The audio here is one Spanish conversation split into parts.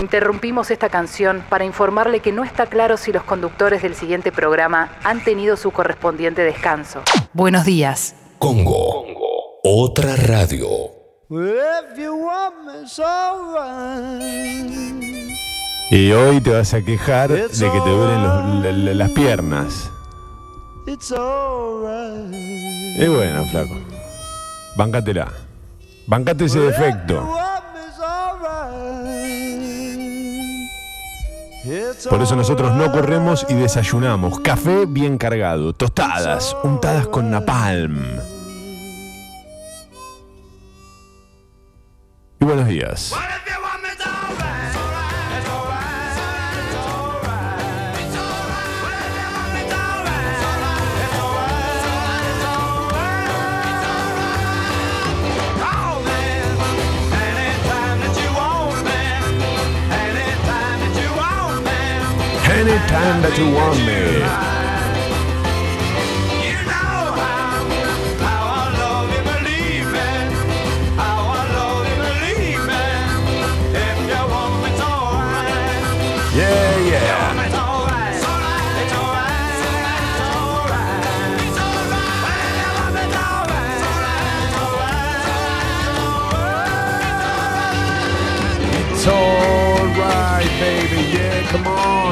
Interrumpimos esta canción para informarle que no está claro si los conductores del siguiente programa han tenido su correspondiente descanso. Buenos días. Congo. Otra radio. Y hoy te vas a quejar de que te duelen los- la- la- las piernas. Es bueno, flaco. Bancátela. Bancate ese defecto. Por eso nosotros no corremos y desayunamos. Café bien cargado, tostadas, untadas con napalm. Y buenos días. Anytime that you want me. Yeah,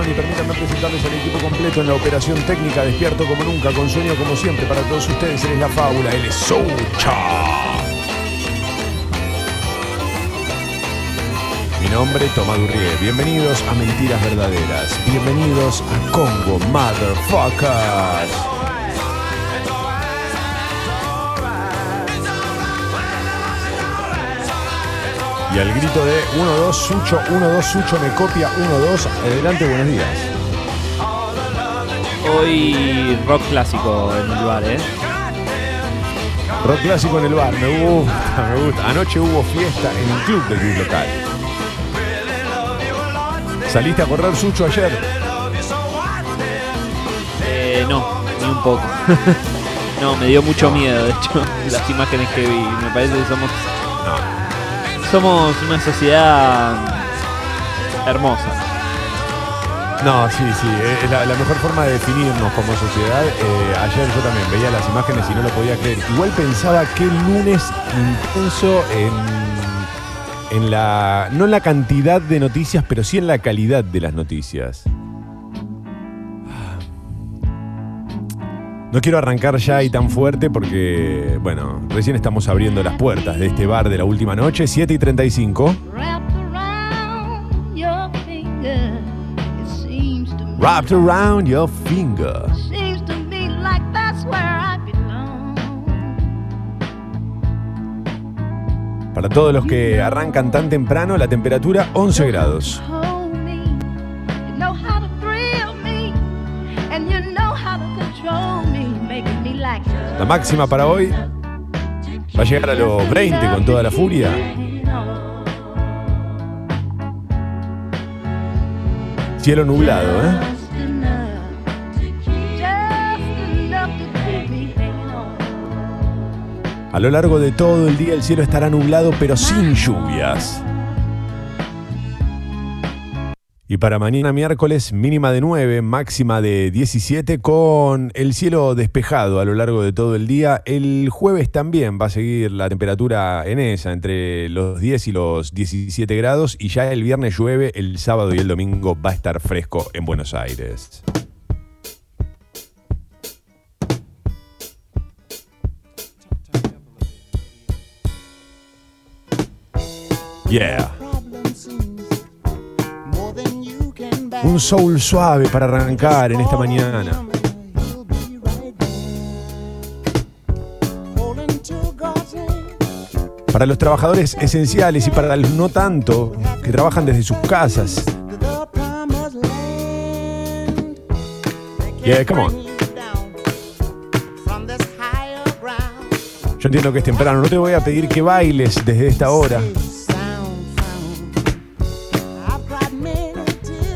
Y permítanme presentarles al equipo completo en la operación técnica, despierto como nunca, con sueño como siempre. Para todos ustedes, él es la fábula, él es. Mi nombre, Tomás Durrié. Bienvenidos a Mentiras Verdaderas. Bienvenidos a Congo, motherfuckers. Y al grito de 1-2 Sucho, 1-2 Sucho me copia, 1-2. Adelante, buenos días. Hoy rock clásico en el bar, ¿eh? Rock clásico en el bar, me gusta, me gusta. Anoche hubo fiesta en el club del club local. ¿Saliste a correr Sucho ayer? Eh, no, ni un poco. no, me dio mucho miedo, de hecho, las imágenes que vi. Me parece que somos, somos una sociedad hermosa. No, sí, sí, es la, mejor forma de definirnos como sociedad. Eh, ayer yo también veía las imágenes y no lo podía creer. Igual pensaba que lunes intenso en, en la. no en la cantidad de noticias, pero sí en la calidad de las noticias. No quiero arrancar ya y tan fuerte porque, bueno, recién estamos abriendo las puertas de este bar de la última noche, 7 y 35. Wrapped around your finger. Para todos los que arrancan tan temprano, la temperatura 11 grados. La máxima para hoy va a llegar a los 20 con toda la furia. Cielo nublado, ¿eh? A lo largo de todo el día el cielo estará nublado pero sin lluvias. Y para mañana miércoles mínima de 9, máxima de 17 con el cielo despejado a lo largo de todo el día. El jueves también va a seguir la temperatura en esa, entre los 10 y los 17 grados. Y ya el viernes llueve, el sábado y el domingo va a estar fresco en Buenos Aires. Yeah. Un soul suave para arrancar en esta mañana. Para los trabajadores esenciales y para los no tanto, que trabajan desde sus casas. Yeah, come on. Yo entiendo que es temprano, no te voy a pedir que bailes desde esta hora.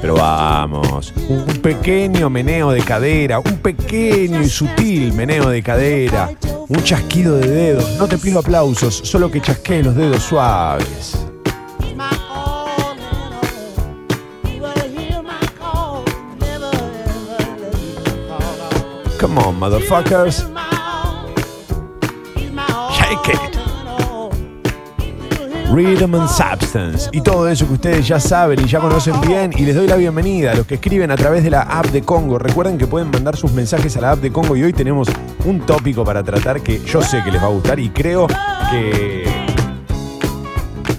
Pero vamos, un pequeño meneo de cadera, un pequeño y sutil meneo de cadera, un chasquido de dedos. No te pido aplausos, solo que chasquee los dedos suaves. Come on, motherfuckers. Shake it. Rhythm and Substance y todo eso que ustedes ya saben y ya conocen bien y les doy la bienvenida a los que escriben a través de la app de Congo. Recuerden que pueden mandar sus mensajes a la app de Congo y hoy tenemos un tópico para tratar que yo sé que les va a gustar y creo que...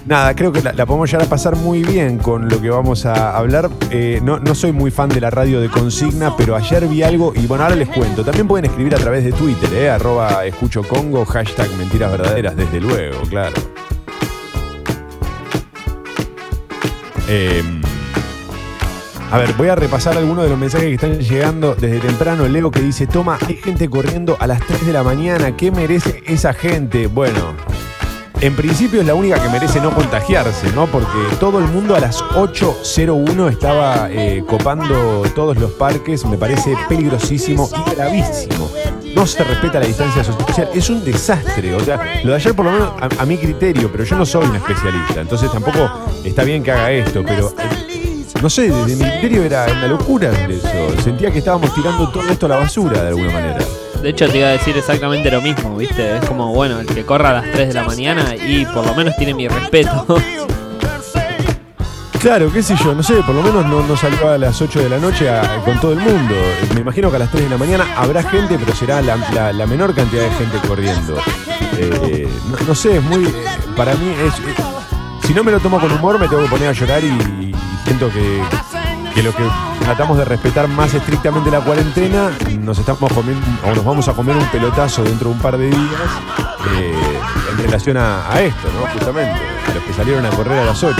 Nada, creo que la, podemos llegar a pasar muy bien con lo que vamos a hablar. Eh, no, no soy muy fan de la radio de consigna, pero ayer vi algo y bueno, ahora les cuento. También pueden escribir a través de Twitter, eh, arroba escucho Congo, hashtag mentiras verdaderas, desde luego, claro. Eh, a ver, voy a repasar algunos de los mensajes que están llegando desde temprano. Leo que dice, toma, hay gente corriendo a las 3 de la mañana. ¿Qué merece esa gente? Bueno, en principio es la única que merece no contagiarse, ¿no? Porque todo el mundo a las 8.01 estaba eh, copando todos los parques. Me parece peligrosísimo y gravísimo. No se respeta la distancia social. Es un desastre. O sea, lo de ayer por lo menos a, mi criterio, pero yo no soy un especialista. Entonces tampoco está bien que haga esto, pero... eh, no sé, desde mi criterio era una locura eso. Sentía que estábamos tirando todo esto a la basura de alguna manera. De hecho, te iba a decir exactamente lo mismo, ¿viste? Es como, bueno, el que corra a las 3 de la mañana y por lo menos tiene mi respeto. Claro, qué sé yo, no sé, por lo menos no, no salió a las 8 de la noche con todo el mundo. Me imagino que a las 3 de la mañana habrá gente, pero será la, la- menor cantidad de gente corriendo. Eh, no, sé, es muy. Para mí es. eh, si no me lo tomo con humor, me tengo que poner a llorar y, siento que, que lo que tratamos de respetar más estrictamente la cuarentena, nos estamos comiendo, o nos vamos a comer un pelotazo dentro de un par de días eh, en relación a, a esto, ¿no? Justamente, a los que salieron a correr a las 8.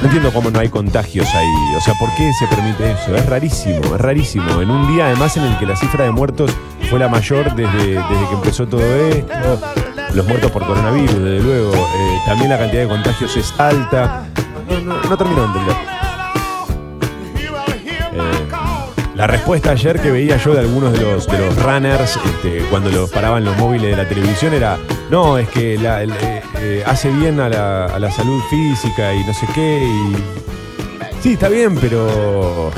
No entiendo cómo no hay contagios ahí. O sea, ¿por qué se permite eso? Es rarísimo, es rarísimo. En un día además en el que la cifra de muertos fue la mayor desde, que empezó todo esto. Los muertos por coronavirus, desde luego. Eh, también la cantidad de contagios es alta. No, no, no termino de entender. La respuesta ayer que veía yo de algunos de los, de los runners este, cuando los paraban los móviles de la televisión era, no, es que la- eh, eh, hace bien a la, a la salud física y no sé qué. Y... Sí, está bien, pero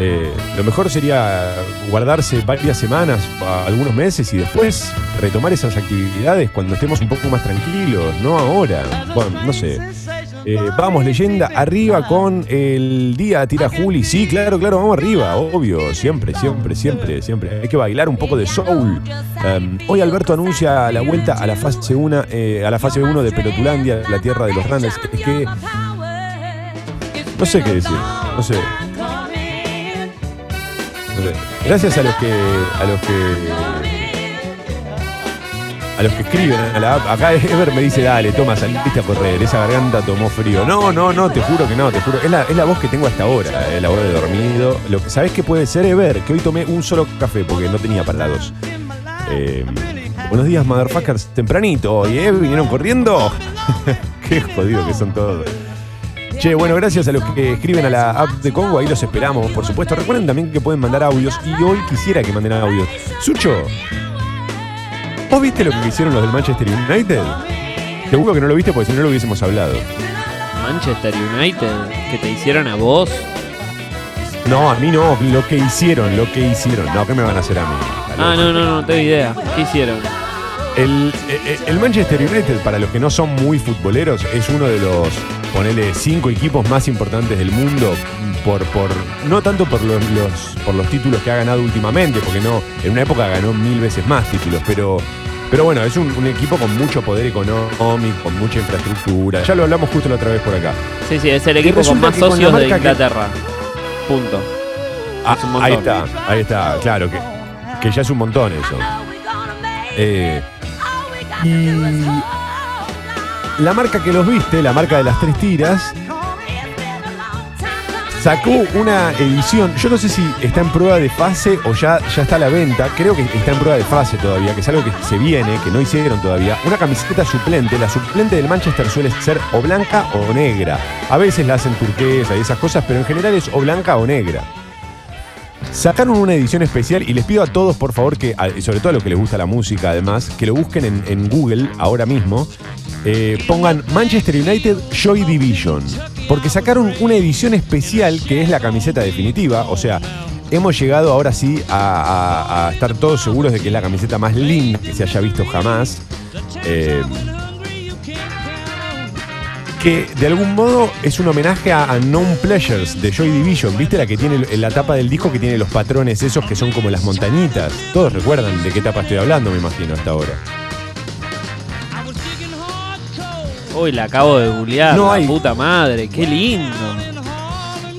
eh, lo mejor sería guardarse varias semanas, algunos meses y después retomar esas actividades cuando estemos un poco más tranquilos, no ahora. Bueno, no sé. Eh, vamos, leyenda, arriba con el día tira Juli. Sí, claro, claro, vamos arriba, obvio. Siempre, siempre, siempre, siempre. Hay que bailar un poco de soul. Um, hoy Alberto anuncia la vuelta a la fase 1 a la fase 1 de Pelotulandia, la tierra de los runners. Es que. No sé qué decir. No sé. No sé. Gracias a los que. a los que. A los que escriben a la app. Acá Ever me dice, dale, toma, saliste a correr, esa garganta tomó frío. No, no, no, te juro que no, te juro. Es la, es la voz que tengo hasta ahora, es la voz de dormido. Lo ¿Sabés qué puede ser, Ever? Que hoy tomé un solo café porque no tenía para. Eh, buenos días, motherfuckers. Tempranito, ¿y eh? ¿Vinieron corriendo? qué jodido que son todos. Che, bueno, gracias a los que escriben a la app de Congo, ahí los esperamos, por supuesto. Recuerden también que pueden mandar audios y hoy quisiera que manden audios. Sucho, ¿vos viste lo que hicieron los del Manchester United? Seguro que no lo viste porque si no lo hubiésemos hablado. Manchester United, que te hicieron a vos. No, a mí no, lo que hicieron, lo que hicieron. No, ¿qué me van a hacer a mí? Ah, no, no, no tengo idea. ¿Qué hicieron? El, eh, el Manchester United, para los que no son muy futboleros, es uno de los, ponele, cinco equipos más importantes del mundo. Por, por, no tanto por los, los- por los títulos que ha ganado últimamente, porque no, en una época ganó mil veces más títulos, pero, pero bueno, es un, un equipo con mucho poder económico, con mucha infraestructura. Ya lo hablamos justo la otra vez por acá. Sí, sí, es el equipo con más con socios de que- Inglaterra. Punto. Ah, Es un montón. ahí está, ahí está, claro, que, que ya es un montón eso. Eh, y la marca que los viste, la marca de las tres tiras, sacó una edición, yo no sé si está en prueba de fase o ya, ya está a la venta, creo que está en prueba de fase todavía, que es algo que se viene, que no hicieron todavía, una camiseta suplente, la suplente del Manchester suele ser o blanca o negra, a veces la hacen turquesa y esas cosas, pero en general es o blanca o negra. Sacaron una edición especial y les pido a todos, por favor, que, sobre todo a los que les gusta la música, además, que lo busquen en, Google ahora mismo. eh, pongan Manchester United Joy Division. Porque sacaron una edición especial que es la camiseta definitiva. O sea, hemos llegado ahora sí a, a- a estar todos seguros de que es la camiseta más linda que se haya visto jamás. Eh, que de algún modo es un homenaje a Unknown Pleasures de Joy Division. ¿Viste la que tiene la tapa del disco que tiene los patrones esos que son como las montañitas? Todos recuerdan de qué tapa estoy hablando, me imagino, hasta ahora. Uy, la acabo de googlear. No la hay- puta madre, qué lindo.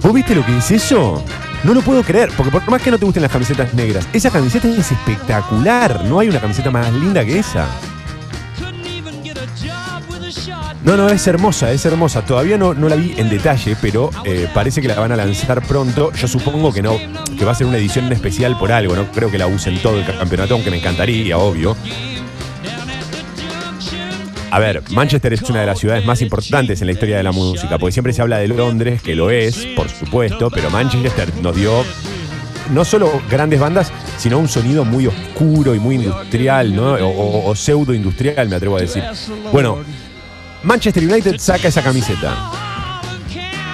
¿Vos viste lo que es eso? No lo puedo creer, porque por más que no te gusten las camisetas negras, esa camiseta es espectacular. No hay una camiseta más linda que esa. No, no, es hermosa, es hermosa. Todavía no, no la vi en detalle, pero eh, parece que la van a lanzar pronto. Yo supongo que no, que va a ser una edición especial por algo. No creo que la usen todo el campeonato, aunque me encantaría, obvio. A ver, Manchester es una de las ciudades más importantes en la historia de la música, porque siempre se habla de Londres, que lo es, por supuesto, pero Manchester nos dio no solo grandes bandas, sino un sonido muy oscuro y muy industrial, ¿no? O, o- pseudo industrial, me atrevo a decir. Bueno, Manchester United saca esa camiseta.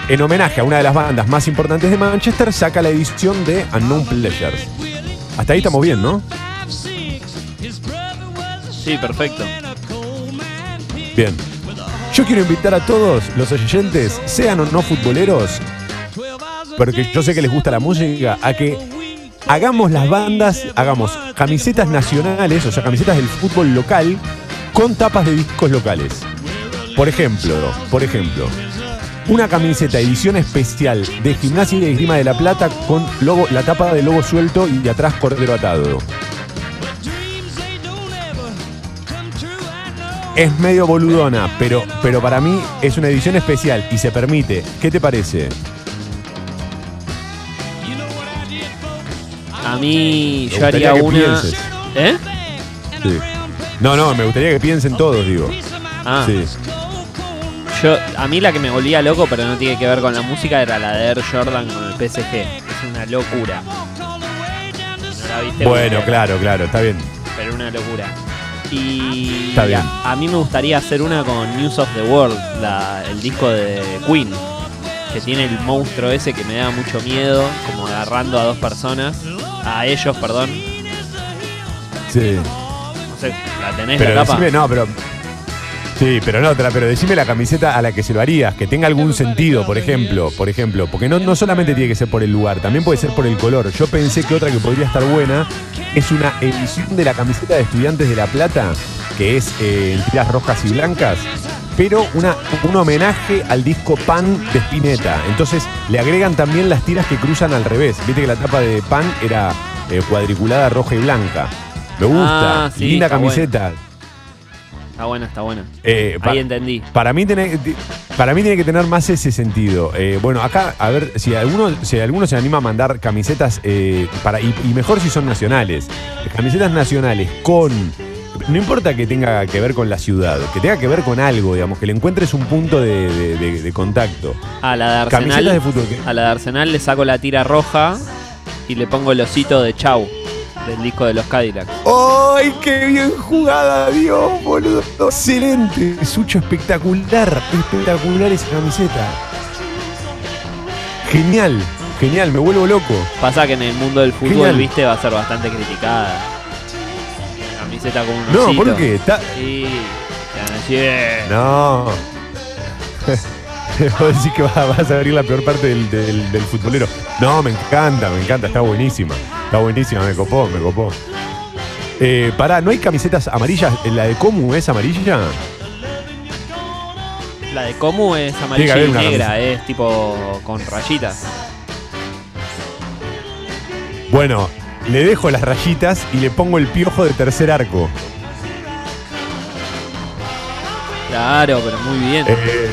En homenaje a una de las bandas más importantes de Manchester, saca la edición de Unknown Pleasures. Hasta ahí estamos bien, ¿no? Sí, perfecto. Bien. Yo quiero invitar a todos los oyentes, sean o no futboleros, porque yo sé que les gusta la música, a que hagamos las bandas, hagamos camisetas nacionales, o sea, camisetas del fútbol local, con tapas de discos locales. Por ejemplo, por ejemplo, una camiseta edición especial de Gimnasia y de Esgrima de la Plata con logo, la tapa de logo suelto y de atrás cordero atado. Es medio boludona, pero, pero para mí es una edición especial y se permite. ¿Qué te parece? A mí yo haría que una. pienses. ¿Eh? Sí. No, no, me gustaría que piensen todos, digo. Ah, Sí. Yo, a mí la que me volvía loco, pero no tiene que ver con la música, era la de Air Jordan con el PSG. Es una locura. No la viste Bueno, claro, claro, está bien. Pero una locura. Y Está bien. A, a mí me gustaría hacer una con News of the World, la- el disco de Queen, que tiene el monstruo ese que me da mucho miedo, como agarrando a dos personas, a ellos, perdón. Sí. No sé, ¿la tenés Pero la tapa? decime, no, pero. Sí, pero no otra, pero decime la camiseta a la que se lo harías, que tenga algún sentido, por ejemplo, por ejemplo, porque no, no solamente tiene que ser por el lugar, también puede ser por el color. Yo pensé que otra que podría estar buena es una edición de la camiseta de estudiantes de La Plata, que es eh, en tiras rojas y blancas, pero una, un homenaje al disco Pan de Spinetta. Entonces le agregan también las tiras que cruzan al revés. Viste que la tapa de Pan era eh, cuadriculada roja y blanca. Me gusta, Ah, sí, linda bueno. Está buena, está buena. Eh, Ahí entendí. para mí, tiene, ti- para mí tiene que tener más ese sentido. Eh, bueno, acá, a ver, si alguno, si alguno se anima a mandar camisetas, eh, para, y, y mejor si son nacionales, camisetas nacionales con... No importa que tenga que ver con la ciudad, que tenga que ver con algo, digamos, que le encuentres un punto de, de- de- de contacto. A la de Camisetas Arsenal, de fútbol. a la de Arsenal le saco la tira roja y le pongo el osito de Chau, del disco de los Cadillacs. ¡Ay, qué bien jugada, Dios, boludo! Excelente, Sucho, espectacular, espectacular esa camiseta. Genial, genial, me vuelvo loco. Pasa que en el mundo del fútbol, Genial. viste, va a ser bastante criticada. Camiseta con un No, osito. ¿por qué? Está- Sí. No. Vos decís que va- vas a abrir la peor parte del, del- del futbolero. No, me encanta, me encanta, está buenísima. Está buenísima, me copó, me copó. Eh, pará, ¿no hay camisetas amarillas? ¿La de Comu es amarilla? La de Comu es amarilla y negra, es tipo con rayitas. Bueno, le dejo las rayitas y le pongo el piojo de tercer arco. Claro, pero muy bien. Eh,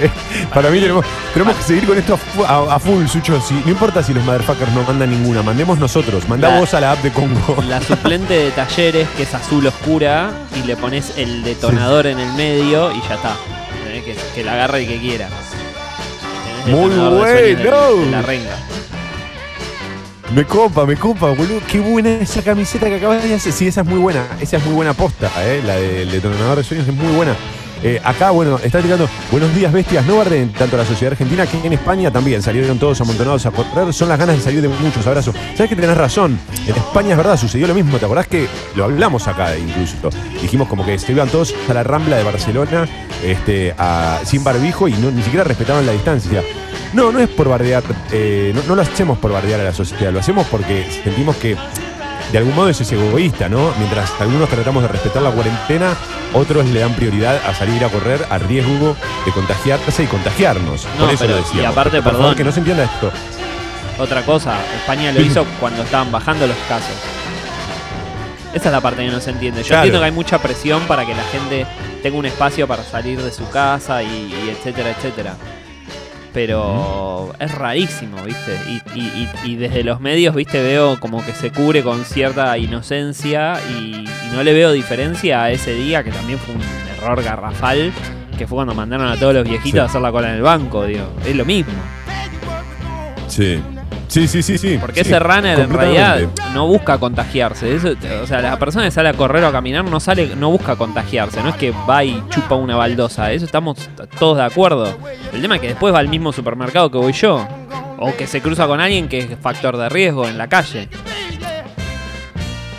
para mí tenemos, tenemos que seguir con esto a, fu- a- a full, Sucho. Si, no importa si los motherfuckers no mandan ninguna, mandemos nosotros. Mandá La- vos a la app de Congo. La suplente de talleres, que es azul oscura, y le pones el detonador en el medio y ya está. Tenés Que, que la agarre el que quiera. Tenés Muy detonador de sueños bueno. de la renga. Me copa, me copa, boludo. Qué buena esa camiseta que acabas de hacer. Sí, esa es muy buena. Esa es muy buena posta, ¿eh? La del detonador de sueños es muy buena. Eh, acá, bueno, está tirando, buenos días, bestias, no barden tanto la sociedad argentina que en España también salieron todos amontonados a correr. Son las ganas de salir de muchos abrazos. ¿Sabes que tenés razón? En España es verdad, sucedió lo mismo. ¿Te acordás que lo hablamos acá incluso? Dijimos como que se iban todos a la Rambla de Barcelona este, a- sin barbijo y no, ni siquiera respetaban la distancia. No, no es por bardear, eh, no, no lo hacemos por bardear a la sociedad, lo hacemos porque sentimos que de algún modo eso es egoísta, ¿no? Mientras algunos tratamos de respetar la cuarentena, otros le dan prioridad a salir a correr a riesgo de contagiarse y contagiarnos. No, por eso pero- lo decíamos. y aparte, favor, perdón. que no se entienda esto. Otra cosa, España lo hizo cuando estaban bajando los casos. Esa es la parte que no se entiende. Yo Claro. entiendo que hay mucha presión para que la gente tenga un espacio para salir de su casa y, y etcétera, etcétera. Pero es rarísimo, ¿viste? Y, y- y- y desde los medios, ¿viste? Veo como que se cubre con cierta inocencia y, no le veo diferencia a ese día que también fue un error garrafal, que fue cuando mandaron a todos los viejitos Sí. a hacer la cola en el banco, digo. Es lo mismo. Sí. Sí, sí, sí, sí. Porque Sí, ese runner en realidad no busca contagiarse. Eso, o sea, la persona que sale a correr o a caminar no sale, no busca contagiarse. No es que va y chupa una baldosa. Eso estamos todos de acuerdo. El tema es que después va al mismo supermercado que voy yo. O que se cruza con alguien que es factor de riesgo en la calle.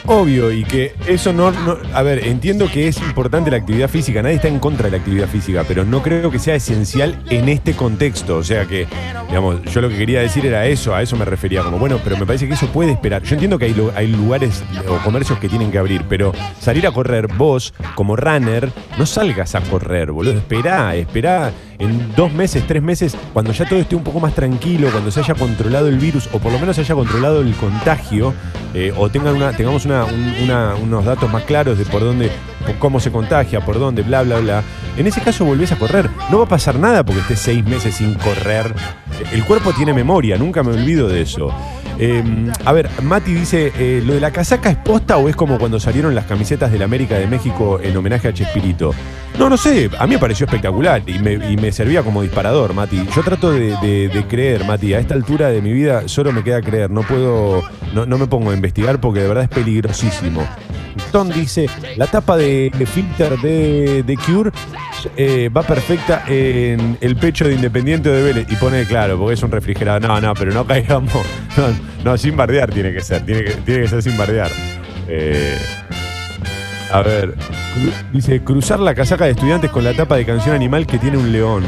Obvio, y que eso no, no- A ver, entiendo que es importante la actividad física, nadie está en contra de la actividad física, pero no creo que sea esencial en este contexto. O sea que, digamos, yo lo que quería decir era eso, a eso me refería, como bueno, pero me parece que eso puede esperar. Yo entiendo que hay, hay lugares o comercios que tienen que abrir, pero salir a correr, vos, como runner, no salgas a correr, boludo. Esperá, esperá en dos meses, tres meses, cuando ya todo esté un poco más tranquilo, cuando se haya controlado el virus, o por lo menos se haya controlado el contagio, eh, o tengan una, tengamos unos datos más claros de por dónde, cómo se contagia, por dónde, bla, bla, bla. En ese caso volvés a correr. No va a pasar nada porque estés seis meses sin correr. El cuerpo tiene memoria, nunca me olvido de eso. Eh, a ver, Mati dice, eh, ¿lo de la casaca es posta o es como cuando salieron las camisetas del América de México en homenaje a Chespirito? No, no sé, a mí me pareció espectacular y me, servía como disparador, Mati. Yo trato de, de- de creer, Mati, a esta altura de mi vida solo me queda creer, no puedo, no me pongo a investigar porque de verdad es peligrosísimo. Tom dice, la tapa de, de filter de, de Cure eh, va perfecta en el pecho de Independiente de Vélez. Y pone, claro, porque es un refrigerador. No, no, pero no caigamos. No, no, sin bardear tiene que ser. Tiene que, tiene que ser sin bardear. Eh, a ver, dice, cruzar la casaca de estudiantes con la tapa de canción animal que tiene un león.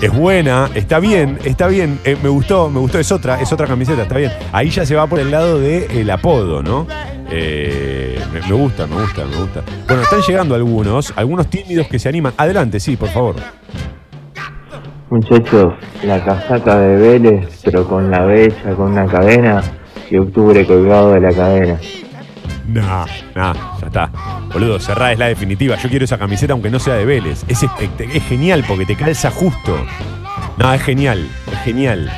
Es buena, está bien, está bien. eh, me gustó, me gustó, es otra, es otra camiseta, está bien. Ahí ya se va por el lado del apodo, ¿no? Eh, me, gusta, me gusta, me gusta. Bueno, están llegando algunos, algunos tímidos que se animan. Adelante, sí, por favor. Muchachos, la casaca de Vélez, pero con la bella, con una cadena y octubre colgado de la cadena. No, no, ya está. Boludo, cerrá es la definitiva. Yo quiero esa camiseta aunque no sea de Vélez. Es, es genial porque te calza justo. No, es genial, es genial.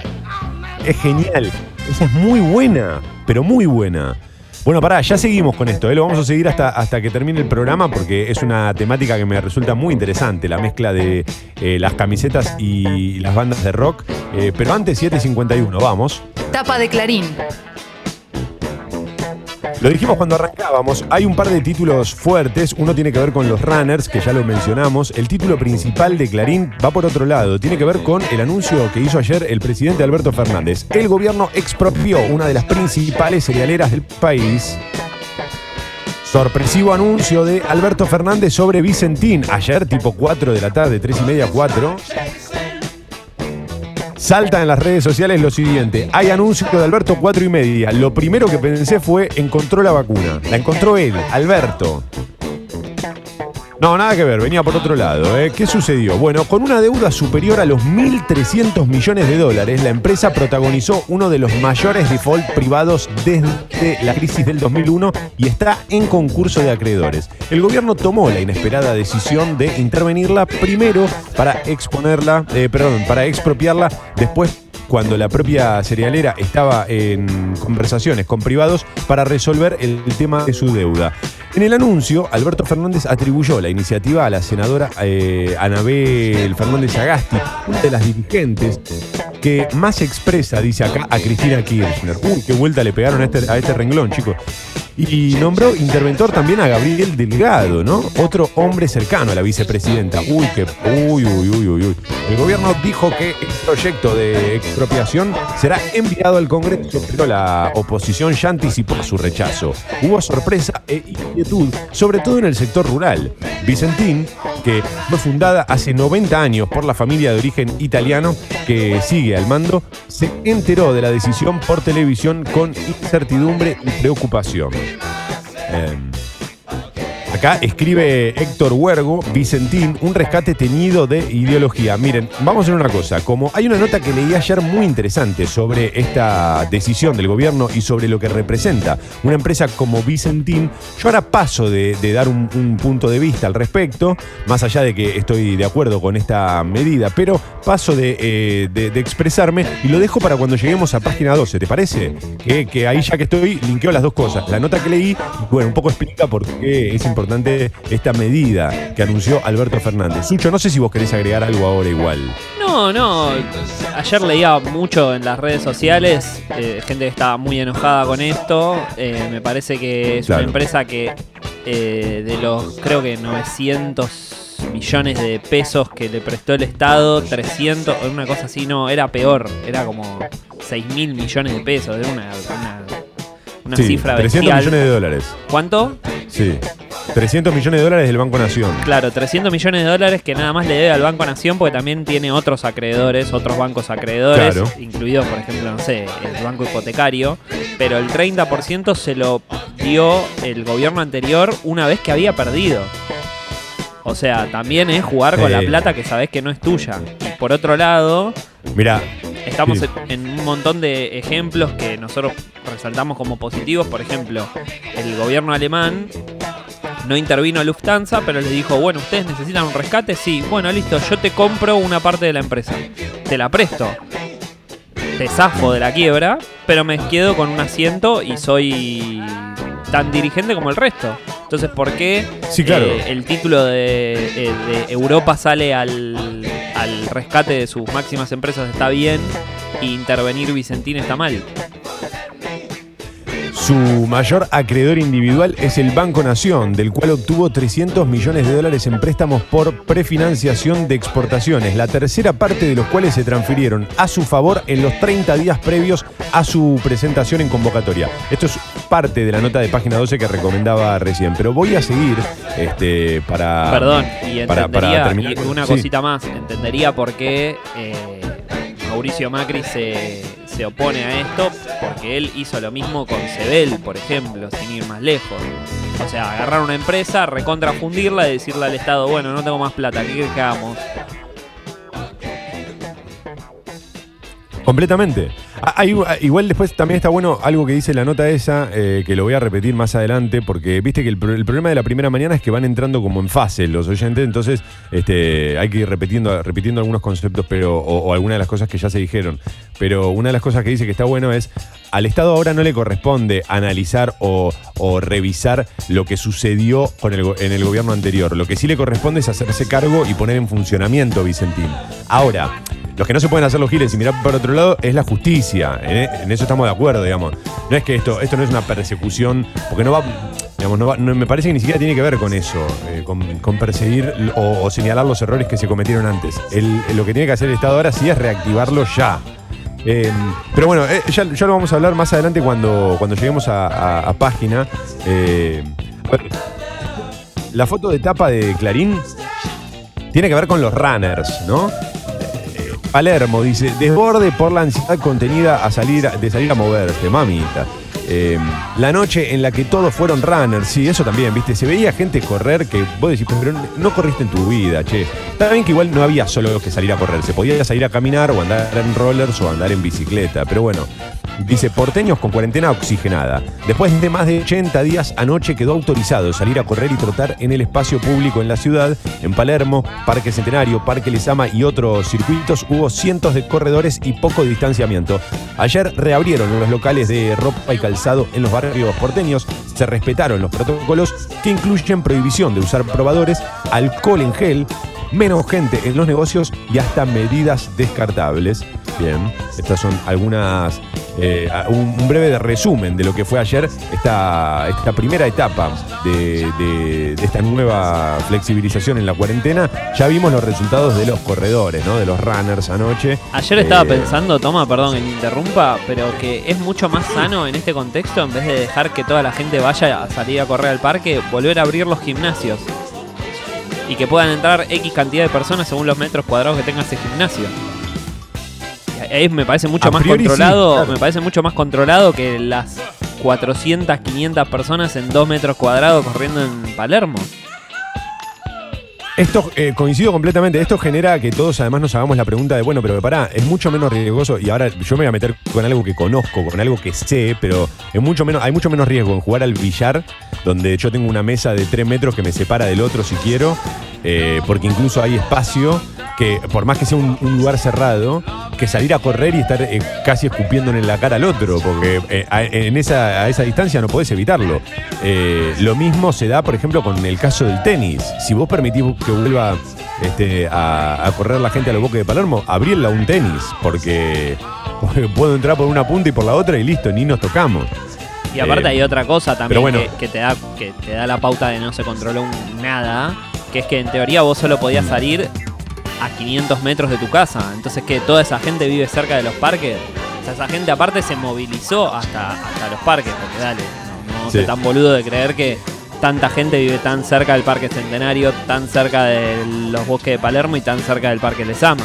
Es genial. Esa es muy buena, pero muy buena. Bueno, pará, ya seguimos con esto, ¿eh? lo vamos a seguir hasta, hasta que termine el programa porque es una temática que me resulta muy interesante, la mezcla de eh, las camisetas y las bandas de rock. Eh, pero antes 7.51, vamos. Tapa de Clarín. Lo dijimos cuando arrancábamos, hay un par de títulos fuertes, uno tiene que ver con los runners, que ya lo mencionamos, el título principal de Clarín va por otro lado, tiene que ver con el anuncio que hizo ayer el presidente Alberto Fernández. El gobierno expropió una de las principales cerealeras del país. Sorpresivo anuncio de Alberto Fernández sobre Vicentín, ayer tipo 4 de la tarde, 3 y media, 4. Salta en las redes sociales lo siguiente. Hay anuncio de Alberto 4 y media. Lo primero que pensé fue encontró la vacuna. La encontró él, Alberto. No, nada que ver, venía por otro lado. ¿eh? ¿Qué sucedió? Bueno, con una deuda superior a los 1.300 millones de dólares, la empresa protagonizó uno de los mayores default privados desde la crisis del 2001 y está en concurso de acreedores. El gobierno tomó la inesperada decisión de intervenirla primero para exponerla, eh, perdón, para expropiarla, después cuando la propia cerealera estaba en conversaciones con privados para resolver el tema de su deuda. En el anuncio, Alberto Fernández atribuyó la iniciativa a la senadora eh, Anabel Fernández Agasti, una de las dirigentes que más expresa, dice acá, a Cristina Kirchner. Uy, qué vuelta le pegaron a este, a este renglón, chicos. Y nombró interventor también a Gabriel Delgado, ¿no? Otro hombre cercano a la vicepresidenta. Uy, que. Uy, uy, uy, uy, uy. El gobierno dijo que el proyecto de expropiación será enviado al Congreso, pero la oposición ya anticipó su rechazo. Hubo sorpresa e inquietud, sobre todo en el sector rural. Vicentín, que fue fundada hace 90 años por la familia de origen italiano que sigue al mando, se enteró de la decisión por televisión con incertidumbre y preocupación. Em, Acá escribe Héctor Huergo, Vicentín, un rescate teñido de ideología. Miren, vamos a hacer una cosa. Como hay una nota que leí ayer muy interesante sobre esta decisión del gobierno y sobre lo que representa una empresa como Vicentín, yo ahora paso de, dar un, un punto de vista al respecto, más allá de que estoy de acuerdo con esta medida, pero paso de, eh, expresarme y lo dejo para cuando lleguemos a página 12, ¿te parece? Que, que ahí ya que estoy, linkeo las dos cosas. La nota que leí, bueno, un poco explica por qué es importante esta medida que anunció Alberto Fernández. Sucho, no sé si vos querés agregar algo ahora igual. No, no. Ayer leía mucho en las redes sociales, eh, gente que estaba muy enojada con esto. Eh, me parece que es Claro. una empresa que eh, de los, creo que 900 millones de pesos que le prestó el Estado, 300, o una cosa así, no, era peor. Era como 6 mil millones de pesos. Era una, una, una sí, cifra 300 bestial. millones de dólares. ¿Cuánto? Sí. 300 millones de dólares del Banco Nación. Claro, 300 millones de dólares que nada más le debe al Banco Nación porque también tiene otros acreedores, otros bancos acreedores, Claro. incluidos por ejemplo, no sé, el banco hipotecario, pero el 30% se lo dio el gobierno anterior una vez que había perdido. O sea, también es jugar con la plata que sabes que no es tuya. Y por otro lado, Mirá, Estamos Sí. en un montón de ejemplos que nosotros resaltamos como positivos. Por ejemplo, el gobierno alemán no intervino a Lufthansa, pero les dijo, bueno, ¿ustedes necesitan un rescate? Sí, bueno, listo, yo te compro una parte de la empresa. Te la presto. Te zafo de la quiebra, pero me quedo con un asiento y soy tan dirigente como el resto. Entonces, ¿por qué Sí, claro. eh, el título de, eh, de Europa sale al, al rescate de sus máximas empresas está bien y intervenir Vicentín está mal? Su mayor acreedor individual es el Banco Nación, del cual obtuvo 300 millones de dólares en préstamos por prefinanciación de exportaciones, la tercera parte de los cuales se transfirieron a su favor en los 30 días previos a su presentación en convocatoria. Esto es parte de la nota de página 12 que recomendaba recién, pero voy a seguir este, para... Perdón, y para- para entendería, terminar y una sí. cosita más, entendería por qué eh, Mauricio Macri se, se opone a esto, porque él hizo lo mismo con Sebel, por ejemplo, sin ir más lejos. O sea, agarrar una empresa, recontrafundirla y decirle al Estado, bueno, no tengo más plata, ¿qué que hagamos? Completamente. Ah, ah, igual después también está bueno algo que dice la nota esa, eh, que lo voy a repetir más adelante, porque viste que el, pro- el problema de la primera mañana es que van entrando como en fase los oyentes, entonces este, hay que ir repitiendo, repitiendo algunos conceptos pero, o, o algunas de las cosas que ya se dijeron. Pero una de las cosas que dice que está bueno es, al Estado ahora no le corresponde analizar o, revisar lo que sucedió con el en el gobierno anterior. Lo que sí le corresponde es hacerse cargo y poner en funcionamiento Vicentín. Ahora, los que no se pueden hacer los giles y mirar por otro lado es la justicia. En, en eso estamos de acuerdo, digamos. No es que esto, esto no es una persecución, porque no va, digamos, no me parece que ni siquiera tiene que ver con eso, eh, con, perseguir o, señalar los errores que se cometieron antes. El- lo que tiene que hacer el Estado ahora sí es reactivarlo ya. Eh, pero bueno, eh, ya, ya lo vamos a hablar más adelante cuando, cuando lleguemos a, página. Eh, ver, la foto de tapa de Clarín tiene que ver con los runners, ¿no? Palermo dice, desborde por la ansiedad contenida a salir, de salir a moverse, mamita. Eh, la noche en la que todos fueron runners, sí, eso también, ¿viste? Se veía gente correr que vos decís, pero no, corriste en tu vida, che. Está bien que igual no había solo que salir a correr, se podía salir a caminar o andar en rollers o andar en bicicleta, pero bueno. Dice, porteños con cuarentena oxigenada. Después de más de 80 días, anoche quedó autorizado salir a correr y trotar en el espacio público en la ciudad. En Palermo, Parque Centenario, Parque Lesama y otros circuitos hubo cientos de corredores y poco distanciamiento. Ayer reabrieron los locales de ropa y calzado en los barrios porteños. Se respetaron los protocolos que incluyen prohibición de usar probadores, alcohol en gel, menos gente en los negocios y hasta medidas descartables. Bien, estas son algunas eh, un, un breve resumen de lo que fue ayer esta, esta primera etapa de, de- de esta nueva flexibilización en la cuarentena. Ya vimos los resultados de los corredores, ¿no? De los runners anoche. Ayer estaba Eh, pensando, toma, perdón que te interrumpa, pero que es mucho más sano en este contexto, en vez de dejar que toda la gente vaya a salir a correr al parque, volver a abrir los gimnasios. Y que puedan entrar X cantidad de personas según los metros cuadrados que tenga ese gimnasio. Ahí me parece mucho A más sí, controlado, claro. me parece mucho más controlado que las 400, 500 personas en 2 metros cuadrados corriendo en Palermo. Esto, eh, coincido completamente, esto genera que todos además nos hagamos la pregunta de, bueno, pero pará, es mucho menos riesgoso, y ahora yo me voy a meter con algo que conozco, con algo que sé, pero es mucho menos, hay mucho menos riesgo en jugar al billar, donde yo tengo una mesa de 3 metros que me separa del otro si quiero, eh, porque incluso hay espacio que, por más que sea un, un lugar cerrado, que salir a correr y estar eh, casi escupiéndole en la cara al otro, porque eh, a, en esa, a esa distancia no podés evitarlo. Eh, lo mismo se da, por ejemplo, con el caso del tenis. Si vos permitís que vuelva este, a, a correr la gente a los boques de Palermo, abrirla a un tenis, porque puedo entrar por una punta y por la otra y listo, ni nos tocamos. Y aparte hay otra cosa también bueno. que, que te da, que te da la pauta de no se controló un- nada, que es que en teoría vos solo podías salir a 500 metros de tu casa. Entonces que toda esa gente vive cerca de los parques. O sea, esa gente aparte se movilizó hasta, hasta los parques, porque dale, no, no Sí. tan boludo de creer que tanta gente vive tan cerca del Parque Centenario, tan cerca de los bosques de Palermo y tan cerca del Parque Lesama.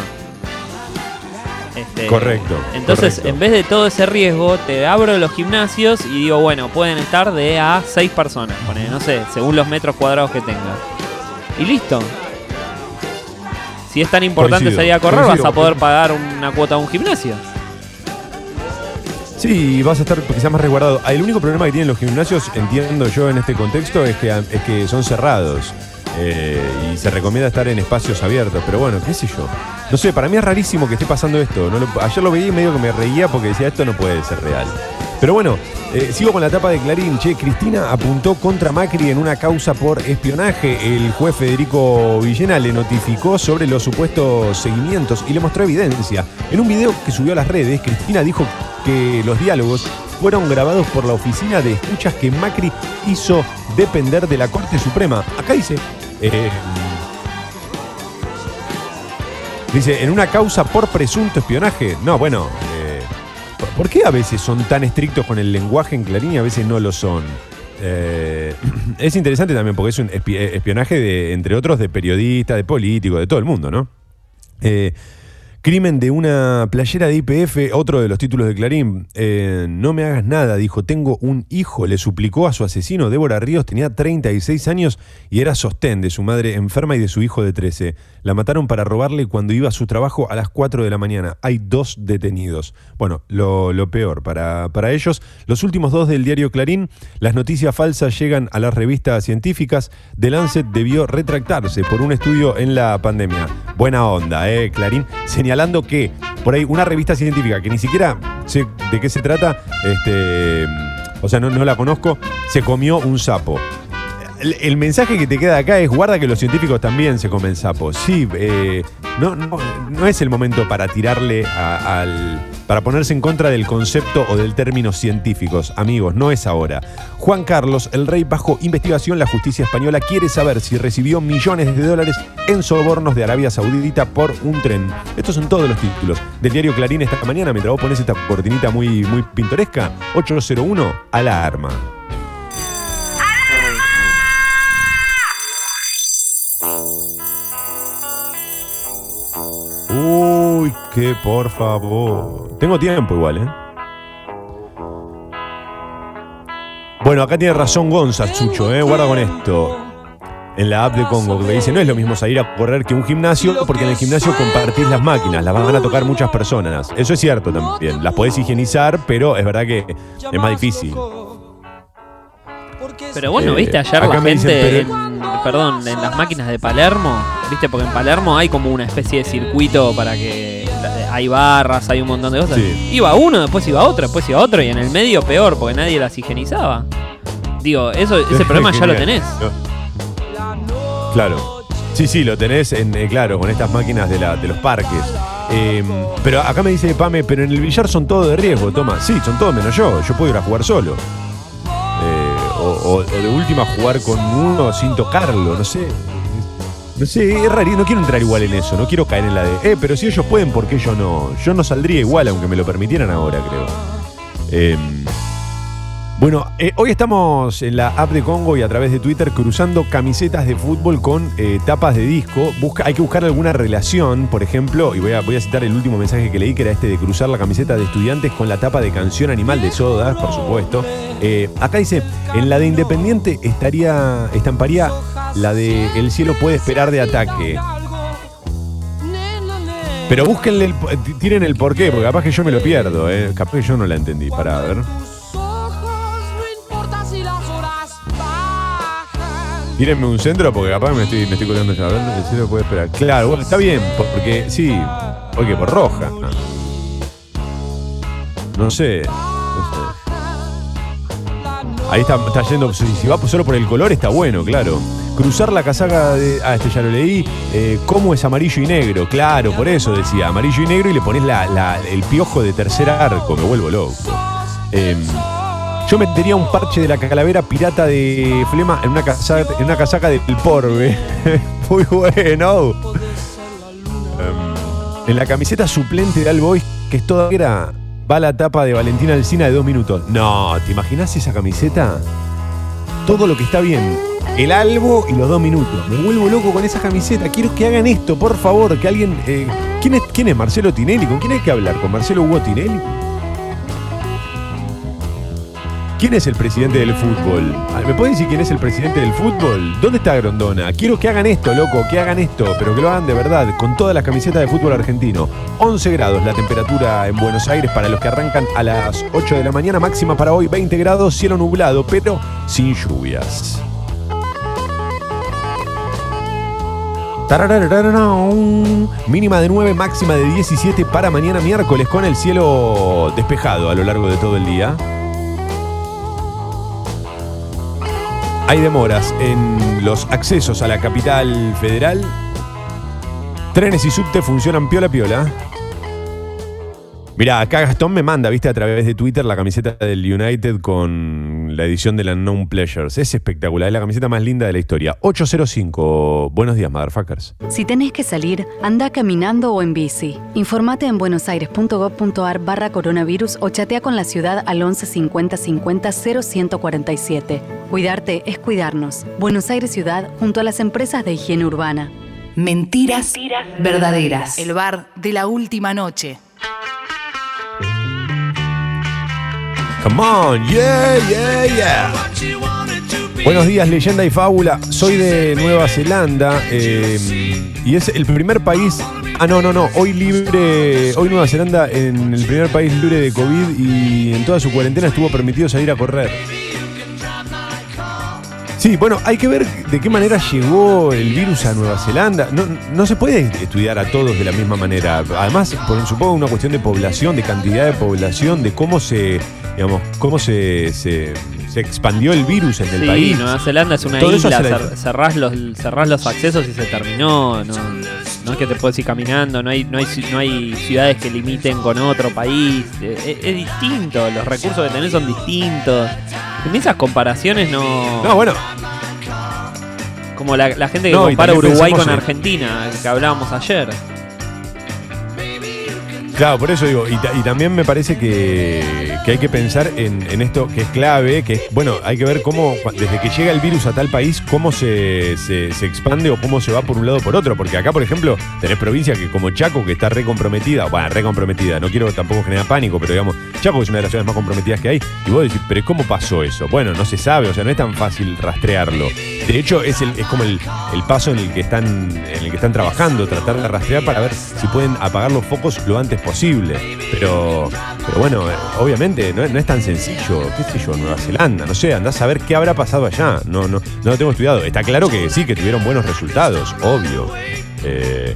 Este, Correcto, Entonces, correcto. en vez de todo ese riesgo, te abro los gimnasios y digo, bueno, pueden estar de a 6 personas, ponele, no sé, según los metros cuadrados que tengas. Y listo. Si es tan importante Coincido, salir a correr, coincido. vas a poder pagar una cuota a un gimnasio. Sí, vas a estar quizás más resguardado. El único problema que tienen los gimnasios, entiendo yo en este contexto, es que, es que son cerrados. Eh, y se recomienda estar en espacios abiertos. Pero bueno, qué sé yo. No sé, para mí es rarísimo que esté pasando esto. No lo- ayer lo veía y medio que me reía porque decía esto no puede ser real. Pero bueno, eh, sigo con la tapa de Clarín. Che, Cristina apuntó contra Macri en una causa por espionaje. El juez Federico Villena le notificó sobre los supuestos seguimientos y le mostró evidencia. En un video que subió a las redes, Cristina dijo que los diálogos fueron grabados por la oficina de escuchas que Macri hizo depender de la Corte Suprema. Acá dice. eh, dice, en una causa por presunto espionaje. No, bueno. ¿Por- ¿Por qué a veces son tan estrictos con el lenguaje en Clarín y a veces no lo son? Eh, es interesante también porque es un eh, espionaje de, entre otros, de periodistas, de políticos, de todo el mundo, ¿no? Eh, crimen de una playera de IPF, otro de los títulos de Clarín. Eh, no me hagas nada, dijo, tengo un hijo, le suplicó a su asesino. Débora Ríos tenía 36 años y era sostén de su madre enferma y de su hijo de 13. La mataron para robarle cuando iba a su trabajo a las 4 de la mañana. Hay dos detenidos. Bueno, lo, peor para, para ellos. Los últimos dos del diario Clarín, las noticias falsas llegan a las revistas científicas. The Lancet debió retractarse por un estudio en la pandemia. Buena onda, ¿eh? Clarín, señalando que por ahí una revista científica que ni siquiera sé de qué se trata, este, o sea, no, no la conozco, se comió un sapo. El, mensaje que te queda acá es guarda que los científicos también se comen sapos. Sí, eh, no, no, no es el momento para tirarle a- al. para ponerse en contra del concepto o del término científicos. Amigos, no es ahora. Juan Carlos, el rey bajo investigación, la justicia española quiere saber si recibió millones de dólares en sobornos de Arabia Saudita por un tren. Estos son todos los títulos del diario Clarín esta mañana, mientras vos pones esta cortinita muy, muy pintoresca. 801, a la arma. Uy, que por favor. Tengo tiempo igual, ¿eh? Bueno, acá tiene razón Gonza, Sucho, ¿eh? Guarda con esto. En la app de Congo, que dice, no es lo mismo salir a correr que un gimnasio, porque en el gimnasio compartís las máquinas, las van a tocar muchas personas. Eso es cierto también. Las podés higienizar, pero es verdad que es más difícil. Pero bueno, Eh, viste ayer la dicen, gente, pero- en, perdón, en las máquinas de Palermo, viste, porque en Palermo hay como una especie de circuito para que hay barras, hay un montón de cosas. Sí. Iba uno, después iba otro, después iba otro y en el medio peor, porque nadie las higienizaba. Digo, eso, ese problema ya lo tenés. Claro. Sí, sí, lo tenés, en, eh, claro, con estas máquinas de, la- de los parques. Eh, pero acá me dice Pame, pero en el billar son todos de riesgo, toma. Sí, son todos menos yo. Yo puedo ir a jugar solo. O de última jugar con uno sin tocarlo, no sé. No sé, es raro, no quiero entrar igual en eso, no quiero caer en la de, eh, pero si ellos pueden, ¿por qué yo no? Yo no saldría igual, aunque me lo permitieran ahora, creo. Eh, bueno, eh, hoy estamos en la app de Congo y a través de Twitter cruzando camisetas de fútbol con eh, tapas de disco. Busca, hay que buscar alguna relación, por ejemplo, y voy a, voy a citar el último mensaje que leí, que era este de cruzar la camiseta de estudiantes con la tapa de canción animal de Soda, por supuesto. Eh, acá dice, en la de Independiente estaría, estamparía la de El cielo puede esperar de ataque. Pero búsquenle, el, po- tiren el porqué, porque capaz que yo me lo pierdo, eh. capaz que yo no la entendí. Para ver. Tírenme un centro porque capaz me estoy, me estoy colgando ya. El cielo puede esperar. Claro, está bien, porque sí. Oye, por roja. No, No sé. Ahí está, está yendo. Si, va solo por el color, está bueno, claro. Cruzar la casaca de. Ah, este ya lo leí. Eh, ¿Cómo es amarillo y negro? Claro, por eso decía amarillo y negro y le pones la- el piojo de tercer arco. Me vuelvo loco. Em, yo metería un parche de la calavera pirata de Flema en una casaca, en una casaca del Porbe. Muy bueno. Em, en la camiseta suplente de All que es toda negra, va la tapa de Valentina Alcina de dos minutos. No, ¿te imaginas esa camiseta? Todo lo que está bien. El albo y los dos minutos. Me vuelvo loco con esa camiseta. Quiero que hagan esto, por favor. Que alguien. eh, ¿quién, es, ¿Quién es Marcelo Tinelli? ¿Con quién hay que hablar? ¿Con Marcelo Hugo Tinelli? ¿Quién es el presidente del fútbol? ¿Me puede decir quién es el presidente del fútbol? ¿Dónde está Grondona? Quiero que hagan esto, loco, que hagan esto, pero que lo hagan de verdad, con todas las camisetas de fútbol argentino. 11 grados la temperatura en Buenos Aires para los que arrancan a las 8 de la mañana, máxima para hoy 20 grados, cielo nublado, pero sin lluvias. Mínima de 9, máxima de 17 para mañana miércoles con el cielo despejado a lo largo de todo el día. Hay demoras en los accesos a la capital federal. Trenes y subte funcionan piola piola. Mirá, acá Gastón me manda, viste, a través de Twitter la camiseta del United con la edición de la Unknown Pleasures. Es espectacular, es la camiseta más linda de la historia. 805. Buenos días, motherfuckers. Si tenés que salir, anda caminando o en bici. Informate en buenosaires.gov.ar barra coronavirus o chatea con la ciudad al 11 50 50 0147. Cuidarte es cuidarnos. Buenos Aires Ciudad junto a las empresas de higiene urbana. Mentiras, verdaderas. El bar de la última noche. Come on, yeah, yeah, yeah. Buenos días, leyenda y fábula. Soy de Nueva Zelanda eh, y es el primer país. Ah, no, no, no. Hoy libre. Hoy Nueva Zelanda en el primer país libre de COVID y en toda su cuarentena estuvo permitido salir a correr. Sí, bueno, hay que ver de qué manera llegó el virus a Nueva Zelanda. No, no se puede estudiar a todos de la misma manera. Además, por, supongo una cuestión de población, de cantidad de población, de cómo se, digamos, cómo se, se, se expandió el virus en el Sí, país. Nueva Zelanda es una Todo isla, cer- cerrás, los, cerrás los accesos y se terminó. No, no es que te puedes ir caminando, no hay, no, hay, no hay ciudades que limiten con otro país. Eh, Es, es distinto, los recursos que tenés son distintos. En esas comparaciones no. No, bueno, Como la, la gente que No, compara Uruguay con en- Argentina, que hablábamos ayer. Claro, por eso digo, y, ta- y también me parece que, hay que pensar en, esto que es clave, que es, bueno, hay que ver cómo, desde que llega el virus a tal país, cómo se, se- se expande o cómo se va por un lado o por otro. Porque acá, por ejemplo, tenés provincias que como Chaco, que está re comprometida, bueno, re comprometida, no quiero tampoco generar pánico, pero digamos, Chaco es una de las ciudades más comprometidas que hay. Y vos decís, pero ¿cómo pasó eso? Bueno, no se sabe, o sea, no es tan fácil rastrearlo. De hecho, es, el, es como el, el paso en el que están en el que están trabajando, tratar de rastrear para ver si pueden apagar los focos lo antes posible. Pero, bueno, eh, obviamente no, es- tan sencillo. ¿Qué sé yo? Nueva Zelanda, no sé, andás a ver qué habrá pasado allá. No, no, no lo tengo estudiado. Está claro que sí, que tuvieron buenos resultados, obvio. Eh,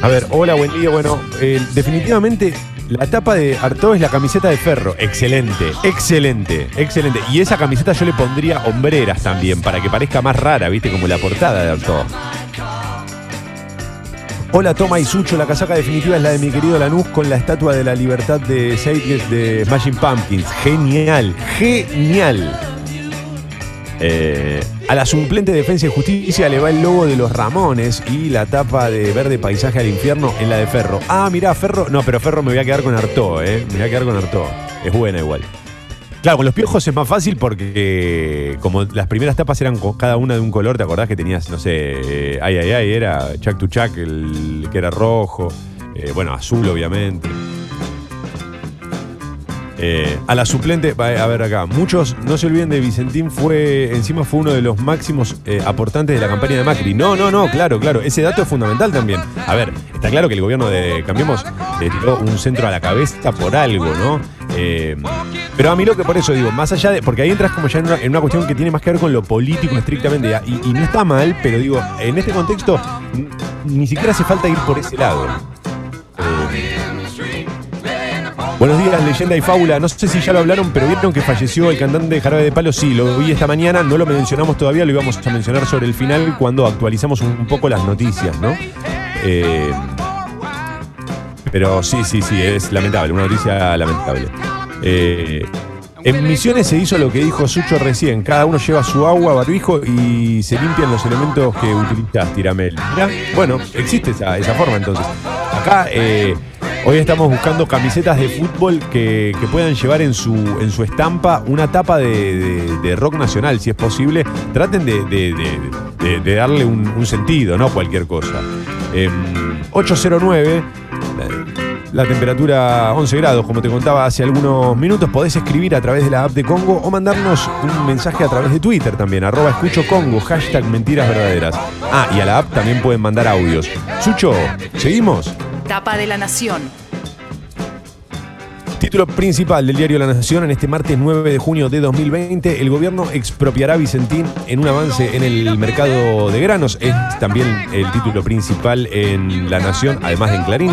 a ver, hola, buen día. Bueno, eh, definitivamente la tapa de Artaud es la camiseta de ferro. Excelente, excelente, excelente. Y esa camiseta yo le pondría hombreras también, para que parezca más rara, ¿viste? Como la portada de Artaud. Hola Toma y Sucho, la casaca definitiva es la de mi querido Lanús con la estatua de la libertad de Seidges de Smashing Pumpkins. Genial, genial. Eh, a la suplente de Defensa y Justicia le va el logo de los Ramones y la tapa de Verde Paisaje al Infierno en la de Ferro. Ah, mirá, Ferro. No, pero Ferro me voy a quedar con Artó, ¿eh? Me voy a quedar con Artó. Es buena igual. Claro, con los piojos es más fácil porque como las primeras tapas eran cada una de un color, ¿te acordás que tenías, no sé, eh, ay, ay, ay, era Chuck to Chuck, el que era rojo, eh, bueno, azul obviamente. Eh, a la suplente, a ver acá, muchos no se olviden de Vicentín, fue encima fue uno de los máximos eh, aportantes de la campaña de Macri. No, no, no, claro, claro, ese dato es fundamental también. A ver, está claro que el gobierno de Cambiemos le tiró un centro a la cabeza por algo, ¿no? Eh, pero a mí lo que por eso digo, más allá de. Porque ahí entras como ya en una, en una cuestión que tiene más que ver con lo político estrictamente. Y, y no está mal, pero digo, en este contexto, ni siquiera hace falta ir por ese lado. Buenos días, leyenda y fábula. No sé si ya lo hablaron, pero vieron que falleció el cantante de Jarabe de Palo. Sí, lo vi esta mañana, no lo mencionamos todavía, lo íbamos a mencionar sobre el final cuando actualizamos un, poco las noticias, ¿no? Eh, pero sí, sí, sí, es lamentable, una noticia lamentable. Eh, en Misiones se hizo lo que dijo Sucho recién. Cada uno lleva su agua, barbijo y se limpian los elementos que utilizas, Tiramel. Bueno, existe esa, esa forma entonces. Acá eh, hoy estamos buscando camisetas de fútbol que, que puedan llevar en su, en su estampa una tapa de, de- rock nacional, si es posible. Traten de, de- darle un, sentido, no cualquier cosa. Em, 809. La temperatura 11 grados, como te contaba hace algunos minutos. Podés escribir a través de la app de Congo o mandarnos un mensaje a través de Twitter también, escucho Congo, hashtag mentiras verdaderas. Ah, y a la app también pueden mandar audios. Sucho, ¿seguimos? Tapa de la Nación. Título principal del diario La Nación en este martes 9 de junio de 2020. El gobierno expropiará a Vicentín en un avance en el mercado de granos. Es también el título principal en La Nación, además de en Clarín.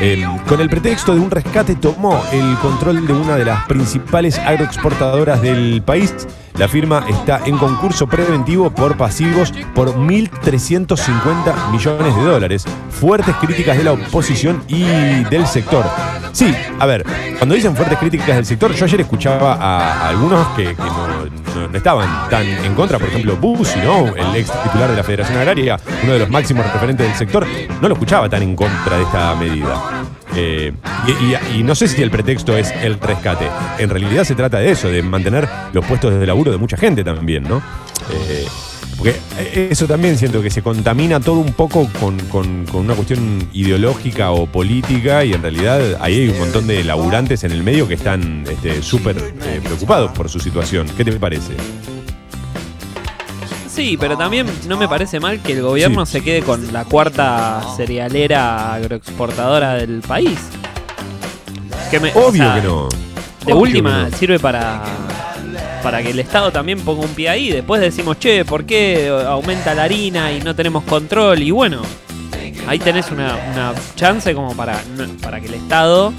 Eh, con el pretexto de un rescate tomó el control de una de las principales agroexportadoras del país. La firma está en concurso preventivo por pasivos por 1.350 millones de dólares. Fuertes críticas de la oposición y del sector. Sí, a ver, cuando dicen fuertes críticas del sector, yo ayer escuchaba a, algunos que, no, no- estaban tan en contra, por ejemplo, Bussi, ¿no? El ex titular de la Federación Agraria, uno de los máximos referentes del sector, no lo escuchaba tan en contra de esta medida. Eh, y, no sé si el pretexto es el rescate. En realidad se trata de eso, de mantener los puestos de laburo de mucha gente también, ¿no? Eh, porque eh, eso también siento que se contamina todo un poco con, con- con una cuestión ideológica o política y en realidad ahí hay un montón de laburantes en el medio que están este, súper eh, preocupados por su situación. ¿Qué te parece? Sí, pero también no me parece mal que el gobierno se quede con la cuarta cerealera agroexportadora del país. Que me- o Obvio sea, que no. De Obvio última, no. sirve para, para que el Estado también ponga un pie ahí. Después decimos, che, ¿por qué aumenta la harina y no tenemos control? Y bueno, ahí tenés una, una chance como para, para que el Estado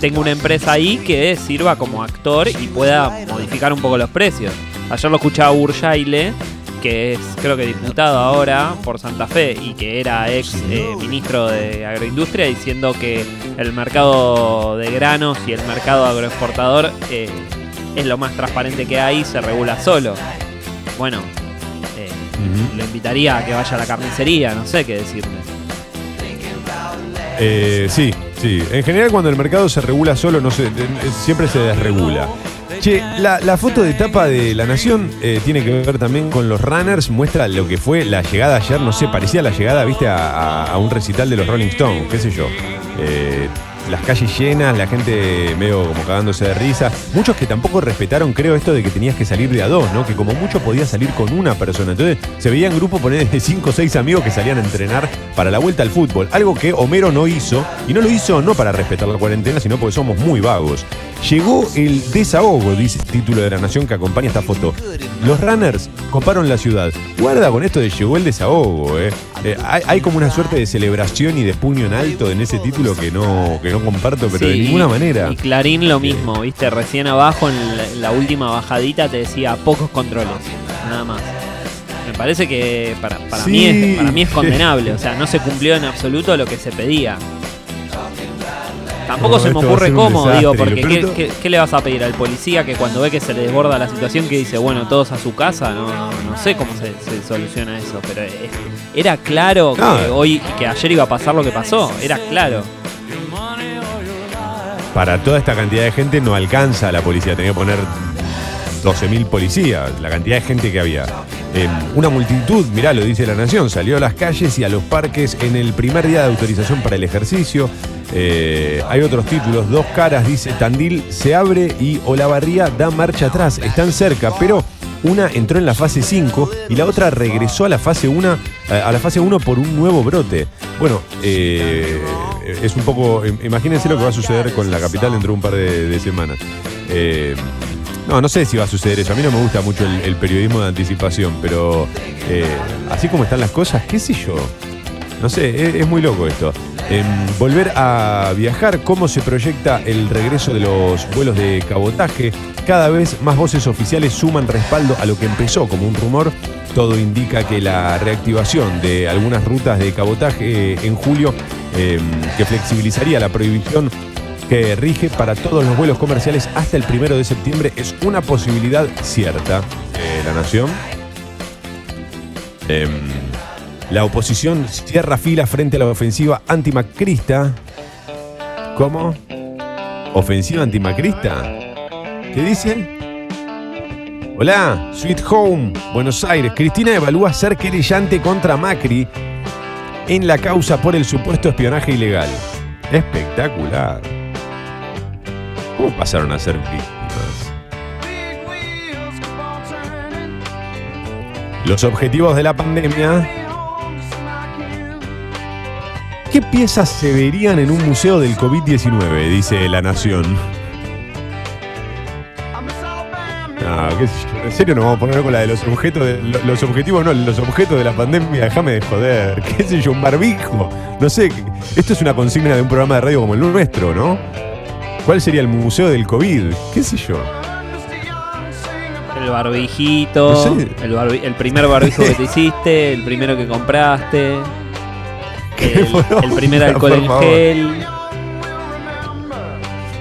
tenga una empresa ahí que sirva como actor y pueda modificar un poco los precios. Ayer lo escuchaba Urjaile, que es creo que diputado ahora por Santa Fe y que era ex eh, ministro de Agroindustria, diciendo que el mercado de granos y el mercado agroexportador eh, es lo más transparente que hay, se regula solo. Bueno, eh, lo invitaría a que vaya a la carnicería, no sé qué decirle. Eh, sí, sí. En general cuando el mercado se regula solo, no se, siempre se desregula. Che, la, la foto de tapa de La Nación eh, tiene que ver también con los runners, muestra lo que fue la llegada ayer, no sé, parecía la llegada, viste, a, a- a un recital de los Rolling Stones, qué sé yo. Eh, las calles llenas, la gente medio como cagándose de risa. Muchos que tampoco respetaron, creo, esto de que tenías que salir de a dos, ¿no? Que como mucho podías salir con una persona. Entonces se veían grupos poner de cinco o seis amigos que salían a entrenar para la vuelta al fútbol. Algo que Homero no hizo. Y no lo hizo no para respetar la cuarentena, sino porque somos muy vagos. Llegó el desahogo, dice el título de la nación que acompaña esta foto. Los runners coparon la ciudad. Guarda con esto de llegó el desahogo, ¿eh? Eh, hay, hay como una suerte de celebración y de puño en alto en ese título que no, que no comparto, pero de ninguna manera. Y Clarín lo mismo, viste, recién abajo en la, en la última bajadita te decía pocos controles, nada más. Me parece que para, para Sí. mí es, para mí es condenable. O sea, no se cumplió en absoluto lo que se pedía. Tampoco No, se me ocurre cómo, desastre, digo, porque ¿qué, le vas a pedir al policía que cuando ve que se le desborda la situación que dice, bueno, todos a su casa? No, no, no sé cómo se, se soluciona eso, pero es- era claro que No. hoy, que ayer iba a pasar lo que pasó, era claro. Para toda esta cantidad de gente no alcanza la policía, tenía que poner 12.000 policías, la cantidad de gente que había. Eh, una multitud, mirá, lo dice la Nación, salió a las calles y a los parques en el primer día de autorización para el ejercicio. Eh, hay otros títulos, dos caras, dice Tandil se abre y Olavarría da marcha atrás. Están cerca, pero una entró en la fase 5 y la otra regresó a la fase 1 a la fase 1 por un nuevo brote. Bueno, eh, es un poco. im- Imagínense lo que va a suceder con la capital dentro de un par de, semanas. Eh, no, no sé si va a suceder eso. A mí no me gusta mucho el, periodismo de anticipación, pero eh, así como están las cosas, qué sé yo. No sé, es, es muy loco esto. Em, volver a viajar, cómo se proyecta el regreso de los vuelos de cabotaje. Cada vez más voces oficiales suman respaldo a lo que empezó como un rumor. Todo indica que la reactivación de algunas rutas de cabotaje eh, en julio, em, que flexibilizaría la prohibición que rige para todos los vuelos comerciales hasta el primero de septiembre, es una posibilidad cierta. Eh, la Nación. Em, la oposición cierra fila frente a la ofensiva antimacrista. ¿Cómo? ¿Ofensiva antimacrista? ¿Qué dice? Hola, Sweet Home, Buenos Aires. Cristina evalúa ser querellante contra Macri en la causa por el supuesto espionaje ilegal. Espectacular. ¿Cómo pasaron a ser víctimas? Los objetivos de la pandemia. ¿Qué piezas se verían en un museo del COVID-19? Dice La Nación. No, en serio nos vamos a poner con la de los objetos los objetivos no, los objetos de la pandemia, déjame de joder, qué sé yo, un barbijo. No sé, esto es una consigna de un programa de radio como el nuestro, ¿no? ¿Cuál sería el museo del COVID? ¿Qué sé yo? El barbijito, No sé. el, barbi- el primer barbijo que te hiciste, el primero que compraste, el, primer alcohol en gel.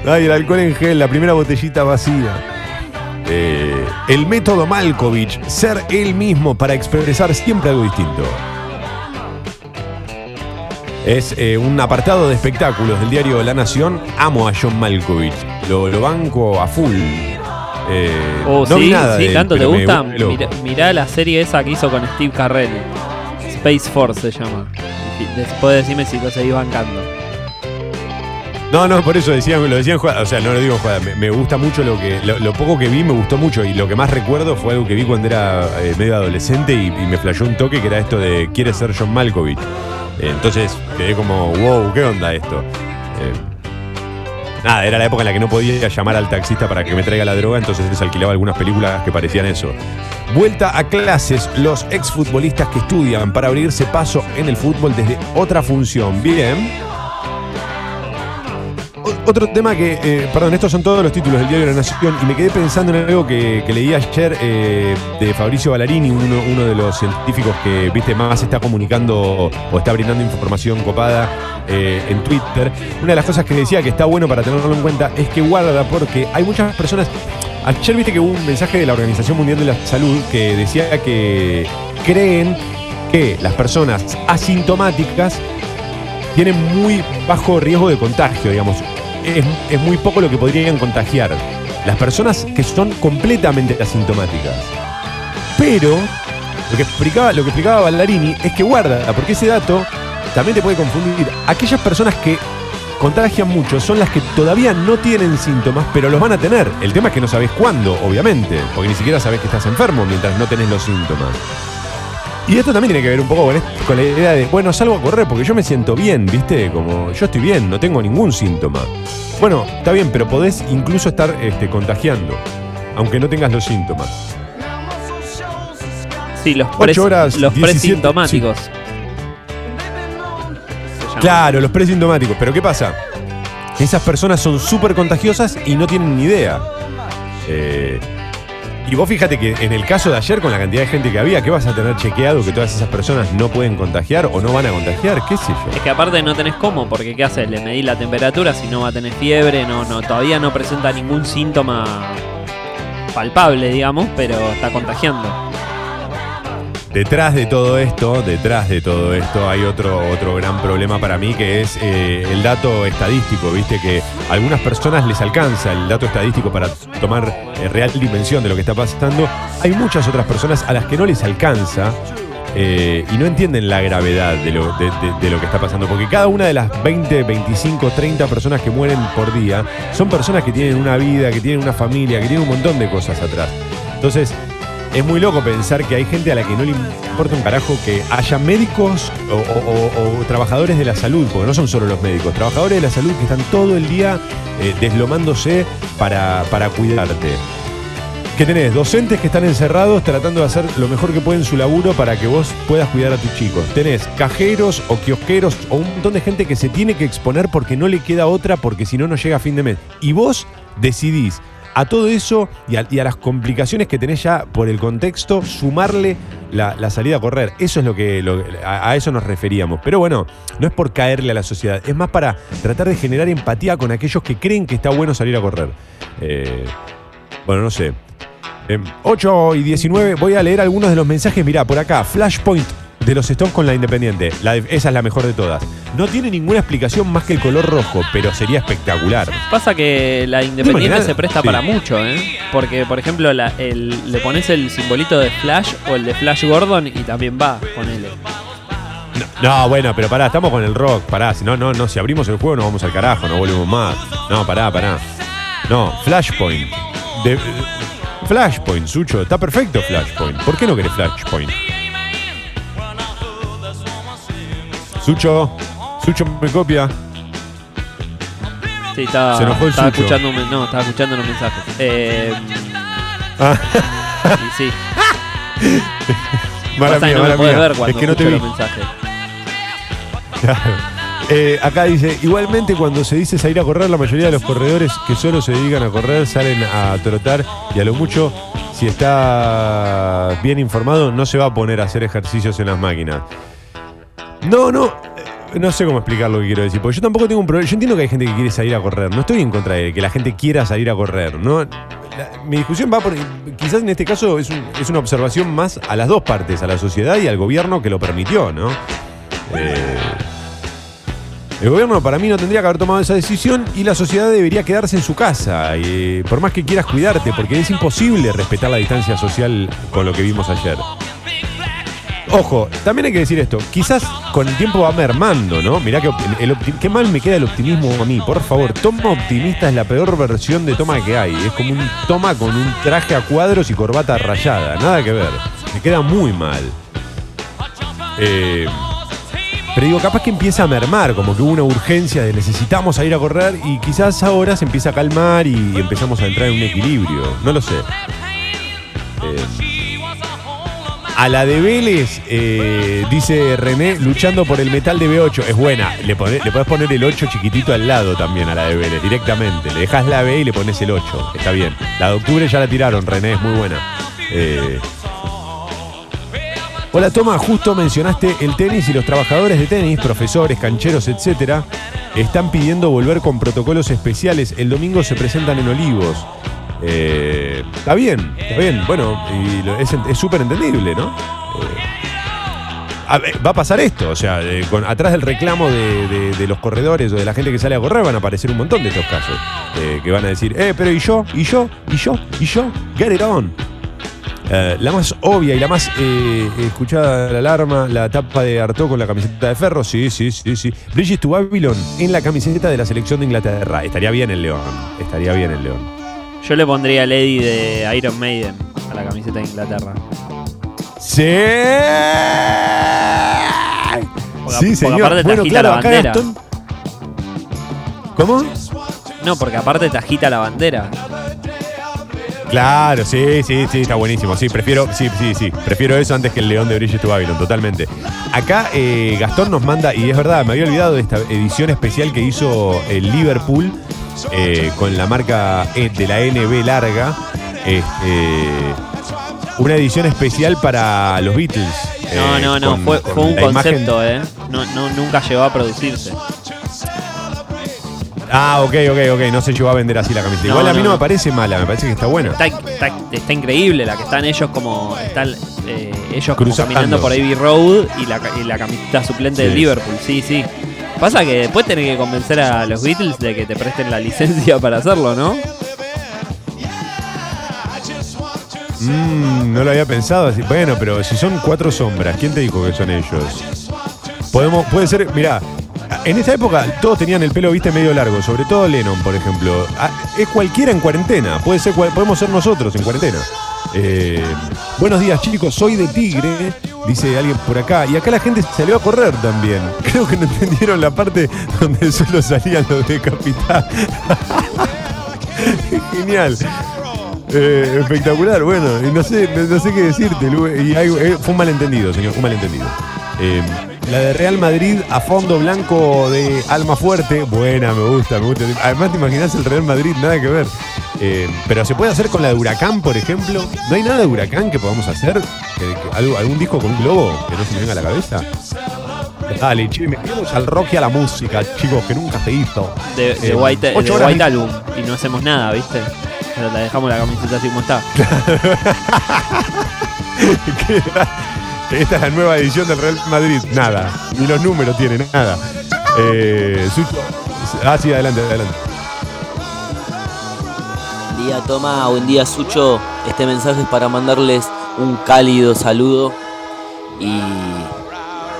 Ay, el alcohol en gel, la primera botellita vacía. Eh, el método Malkovich, ser él mismo para expresar siempre algo distinto. Es eh, un apartado de espectáculos del diario La Nación. Amo a John Malkovich. Lo, lo banco a full. Eh, Oh, no vi sí, nada sí, de él, tanto te gusta. Mirá, mirá la serie esa que hizo con Steve Carrell. Space Force se llama. Después decime si lo seguís bancando. No, no, por eso decían, lo decían. O sea, no lo digo. Me, me gusta mucho lo que. Lo, lo poco que vi me gustó mucho. Y lo que más recuerdo fue algo que vi cuando era eh, medio adolescente y, y me flashó un toque que era esto de quiere ser John Malkovich. Entonces quedé como, wow, ¿qué onda esto? Eh, nada, era la época en la que no podía llamar al taxista para que me traiga la droga, entonces les alquilaba algunas películas que parecían eso. Vuelta a clases, los exfutbolistas que estudian para abrirse paso en el fútbol desde otra función. Bien. Otro tema que, eh, perdón, estos son todos los títulos del diario La Nación y me quedé pensando en algo que, que leí ayer eh, de Fabricio Ballarini, uno, uno de los científicos que, viste, más está comunicando o está brindando información copada eh, en Twitter. Una de las cosas que decía que está bueno para tenerlo en cuenta es que guarda porque hay muchas personas... Ayer viste que hubo un mensaje de la Organización Mundial de la Salud que decía que creen que las personas asintomáticas tienen muy bajo riesgo de contagio, digamos. Es, muy poco lo que podrían contagiar. Las personas que son completamente asintomáticas. Pero lo que explicaba, lo que explicaba Ballarini es que guarda, porque ese dato también te puede confundir. Aquellas personas que contagian mucho son las que todavía no tienen síntomas, pero los van a tener. El tema es que no sabes cuándo, obviamente, porque ni siquiera sabes que estás enfermo mientras no tenés los síntomas. Y esto también tiene que ver un poco con, la idea de, bueno, salgo a correr porque yo me siento bien, ¿viste? Como yo estoy bien, no tengo ningún síntoma. Bueno, está bien, pero podés incluso estar este, contagiando, aunque no tengas los síntomas. Sí, los, pres- horas, los 17, presintomáticos. Claro, los presintomáticos. Pero ¿qué pasa? Esas personas son súper contagiosas y no tienen ni idea. Eh, Y vos fíjate que en el caso de ayer, con la cantidad de gente que había, ¿qué vas a tener chequeado que todas esas personas no pueden contagiar o no van a contagiar? ¿Qué sé yo? Es que aparte no tenés cómo, porque ¿qué haces? Le medís la temperatura, si no va a tener fiebre, no, no, todavía no presenta ningún síntoma palpable, digamos, pero está contagiando. Detrás de todo esto, detrás de todo esto, hay otro, otro gran problema para mí que es eh, el dato estadístico. Viste que a algunas personas les alcanza el dato estadístico para tomar eh, real dimensión de lo que está pasando. Hay muchas otras personas a las que no les alcanza eh, y no entienden la gravedad de lo, de- lo que está pasando. Porque cada una de las 20, 25, 30 personas que mueren por día son personas que tienen una vida, que tienen una familia, que tienen un montón de cosas atrás. Entonces, es muy loco pensar que hay gente a la que no le importa un carajo que haya médicos o, trabajadores de la salud, porque no son solo los médicos, trabajadores de la salud que están todo el día eh, deslomándose para, para cuidarte. Que tenés docentes que están encerrados tratando de hacer lo mejor que pueden su laburo para que vos puedas cuidar a tus chicos. Tenés cajeros o kiosqueros o un montón de gente que se tiene que exponer porque no le queda otra porque si no, no llega a fin de mes. Y vos decidís a todo eso y a, las complicaciones que tenés ya por el contexto, sumarle la, salida a correr. Eso es lo que a, eso nos referíamos. Pero bueno, no es por caerle a la sociedad, es más para tratar de generar empatía con aquellos que creen que está bueno salir a correr. Eh, bueno, no sé. Eh, 8 y 19, voy a leer algunos de los mensajes. Mirá, por acá, Flashpoint de los Stones con la Independiente. La de- esa es la mejor de todas. No tiene ninguna explicación más que el color rojo, pero sería espectacular. Pasa que la Independiente imaginas? se presta Sí. para mucho, ¿eh? Porque, por ejemplo, la- el- le pones el simbolito de Flash o el de Flash Gordon y también va con él. No, bueno, pero pará, estamos con el rock. Pará, si no, no, no, si abrimos el juego no vamos al carajo, no volvemos más. No, pará, pará. No, Flashpoint. De- eh, Flashpoint, Sucho. Está perfecto Flashpoint. ¿Por qué no querés Flashpoint? Sucho. Sucho me copia. Sí, estaba, Se enojó el estaba Sucho. escuchando un no, estaba escuchando los mensajes. Eh, Ah, y sí, mala pasa que mía, no me mala podés mía. ver cuando Es que no te escucho vi. los mensajes. Claro. Eh, acá dice, igualmente cuando se dice salir a correr, la mayoría de los corredores que solo se dedican a correr salen a trotar y a lo mucho, si está bien informado, no se va a poner a hacer ejercicios en las máquinas. No, no, eh, no sé cómo explicar lo que quiero decir, porque yo tampoco tengo un problema. Yo entiendo que hay gente que quiere salir a correr, no estoy en contra de que la gente quiera salir a correr. No, mi discusión va por, quizás en este caso es, un- es una observación más a las dos partes, a la sociedad y al gobierno que lo permitió, ¿no? Eh, el gobierno para mí no tendría que haber tomado esa decisión y la sociedad debería quedarse en su casa, y, por más que quieras cuidarte, porque es imposible respetar la distancia social con lo que vimos ayer. Ojo, también hay que decir esto, quizás con el tiempo va mermando, ¿no? Mirá que el qué mal me queda el optimismo a mí, por favor. Toma optimista es la peor versión de toma que hay. Es como un toma con un traje a cuadros y corbata rayada, nada que ver. Me queda muy mal. Eh, pero digo, capaz que empieza a mermar, como que hubo una urgencia de necesitamos salir a correr y quizás ahora se empieza a calmar y empezamos a entrar en un equilibrio. No lo sé. Eh, a la de Vélez, eh, dice René, luchando por el metal de B8. Es buena. Le, podés poner el 8 chiquitito al lado también a la de Vélez, directamente. Le dejas la B y le pones el 8. Está bien. La de octubre ya la tiraron, René, es muy buena. Eh, Hola Toma, justo mencionaste el tenis y los trabajadores de tenis, profesores, cancheros, etcétera, están pidiendo volver con protocolos especiales. El domingo se presentan en Olivos. Eh, está bien, está bien. Bueno, es súper entendible, ¿no? Eh, va a pasar esto, o sea, eh, con- atrás del reclamo de, de- de los corredores o de la gente que sale a correr van a aparecer un montón de estos casos. que van a decir, eh, pero ¿y yo? ¿Y yo? ¿Y yo? ¿Y yo? Get it on. La más obvia y la más escuchada la alarma, la tapa de Arto con la camiseta de ferro, sí, sí, sí, sí. Bridges to Babylon en la camiseta de la selección de Inglaterra. Estaría bien el León, estaría bien el León. Yo le pondría el Eddie de Iron Maiden a la camiseta de Inglaterra. ¡Sí! Porque- Sí, porque señor. aparte te Bueno, agita claro, la bandera. ¿Cómo? No, porque aparte te agita la bandera. Claro, sí, sí, sí, está buenísimo. Sí, prefiero, sí, sí, sí. Prefiero eso antes que el León de Bridges to Babylon, totalmente. Acá eh, Gastón nos manda, y es verdad, me había olvidado de esta edición especial que hizo el Liverpool eh, con la marca E- de la NB larga. este, una edición especial para los Beatles. No, eh, no, no, con- fue, con fue un imagen- concepto, ¿eh? No, no, nunca llegó a producirse. Ah, ok, ok, ok. No se llevó a vender así la camiseta. No, Igual a mí no, me parece mala, me parece que está buena. Está, está- está increíble la que están ellos como. Están eh, ellos como caminando por Abbey Road y la, y la camiseta suplente Sí. Liverpool. Sí, sí. Pasa que después tenés que convencer a los Beatles de que te presten la licencia para hacerlo, ¿no? Mm, no lo había pensado. Bueno, pero si son cuatro sombras, ¿quién te dijo que son ellos? Podemos, puede ser, mirá, en esta época todos tenían el pelo, viste, medio largo, sobre todo Lennon, por ejemplo. Ah, Es cualquiera en cuarentena, puede ser, podemos ser nosotros en cuarentena. Eh, buenos días chicos, soy de Tigre, dice alguien por acá. Y acá la gente salió a correr también. Creo que no entendieron la parte donde solo salían los de Capital. Genial. Eh, espectacular, bueno, no sé, no, sé qué decirte, y hay- eh, fue un malentendido, señor, fue un malentendido. La de Real Madrid a fondo blanco de Alma Fuerte, buena, me gusta, me gusta. Además te imaginas el Real Madrid, nada que ver. Eh, pero se puede hacer con la de Huracán, por ejemplo. ¿No hay nada de Huracán que podamos hacer? Algo- ¿Algún disco con un globo que no se me venga a la cabeza? Dale, che, metemos al rock y a la música, chicos, que nunca se hizo. De, de Eh, White, de White Album. Y no hacemos nada, ¿viste? Pero la dejamos la camiseta así como está. Esta es la nueva edición del Real Madrid. Nada. Ni los números tienen, nada. Eh, Sucho. Ah, sí, adelante, adelante. Buen día Toma, buen día Sucho. Este mensaje es para mandarles un cálido saludo y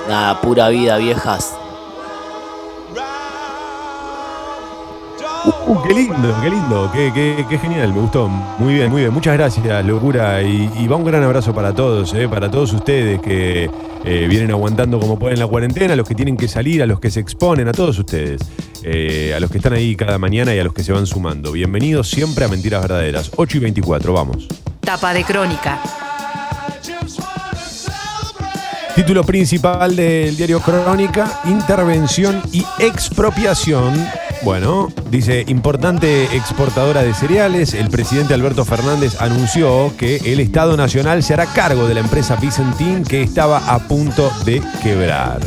nada, pura vida viejas. Uh, qué lindo, qué lindo, qué, qué- qué genial, me gustó. Muy bien, muy bien. Muchas gracias, locura. Y, y va un gran abrazo para todos, eh, para todos ustedes que eh, vienen aguantando como pueden la cuarentena, a los que tienen que salir, a los que se exponen, a todos ustedes. Eh, a los que están ahí cada mañana y a los que se van sumando. Bienvenidos siempre a Mentiras Verdaderas. 8 y 24, vamos. Tapa de crónica. Título principal del diario Crónica, intervención y expropiación. Bueno, dice, importante exportadora de cereales, el presidente Alberto Fernández anunció que el Estado Nacional se hará cargo de la empresa Vicentín que estaba a punto de quebrar.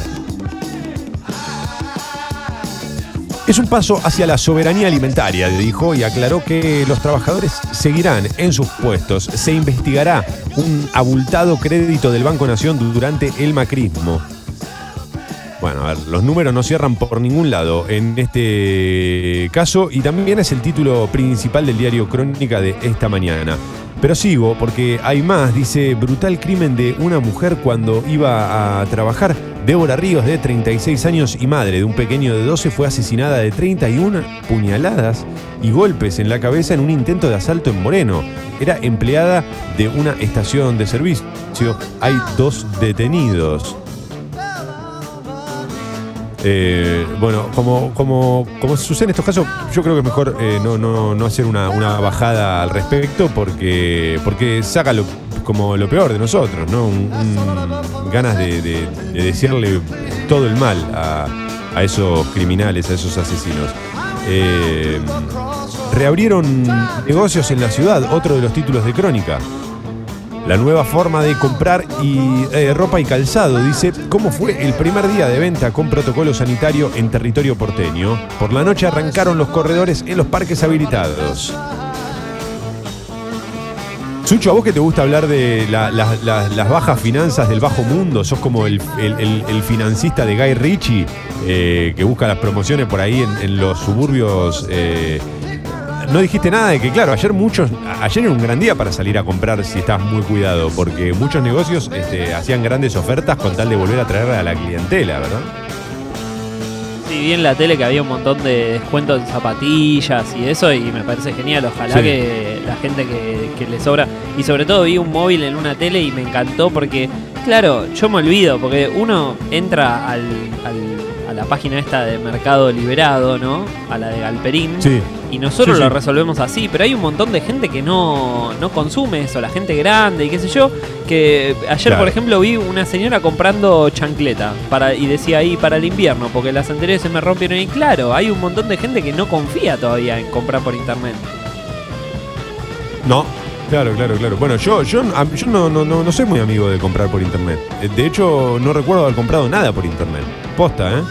Es un paso hacia la soberanía alimentaria, dijo, y aclaró que los trabajadores seguirán en sus puestos. Se investigará un abultado crédito del Banco Nación durante el macrismo. Bueno, a ver, los números no cierran por ningún lado en este caso y también es el título principal del diario Crónica de esta mañana. Pero sigo porque hay más, dice, brutal crimen de una mujer cuando iba a trabajar. Débora Ríos, de 36 años y madre de un pequeño de 12, fue asesinada de 31 puñaladas y golpes en la cabeza en un intento de asalto en Moreno. Era empleada de una estación de servicio. Hay dos detenidos. Eh, bueno, como, como, como sucede en estos casos, yo creo que es mejor eh, no, no, no hacer una, una bajada al respecto porque, porque saca lo, como lo peor de nosotros, ¿no? Un- ganas de, de- de desearle todo el mal a, a esos criminales, a esos asesinos. Eh, reabrieron negocios en la ciudad, otro de los títulos de crónica. La nueva forma de comprar eh, ropa y calzado, dice, ¿cómo fue el primer día de venta con protocolo sanitario en territorio porteño? Por la noche arrancaron los corredores en los parques habilitados. Sucho, a vos que te gusta hablar de la- la- la- las bajas finanzas del bajo mundo, sos como el, el- financista de Guy Ritchie, eh, que busca las promociones por ahí en, en los suburbios. eh, no dijiste nada de que, claro, ayer muchos, ayer era un gran día para salir a comprar si estás muy cuidado, porque muchos negocios este, hacían grandes ofertas con tal de volver a traer a la clientela, ¿verdad? Sí, vi en la tele que había un montón de descuentos en zapatillas y eso, y me parece genial. Ojalá Sí. que la gente que, que le sobra. Y sobre todo vi un móvil en una tele y me encantó porque, claro, yo me olvido, porque uno entra al, la página esta de Mercado Liberado, ¿no? A la de Galperín. Sí. Y nosotros Sí, lo sí. resolvemos así, pero hay un montón de gente que no, no consume eso, la gente grande y qué sé yo, que ayer Claro. por ejemplo vi una señora comprando chancleta para, y decía ahí para el invierno, porque las anteriores se me rompieron y claro, hay un montón de gente que no confía todavía en comprar por internet. No, Claro, claro, claro. Bueno, yo, yo, yo no, no, no, no soy muy amigo de comprar por internet. Eh, De hecho, no recuerdo haber comprado nada por internet. Posta, ¿eh?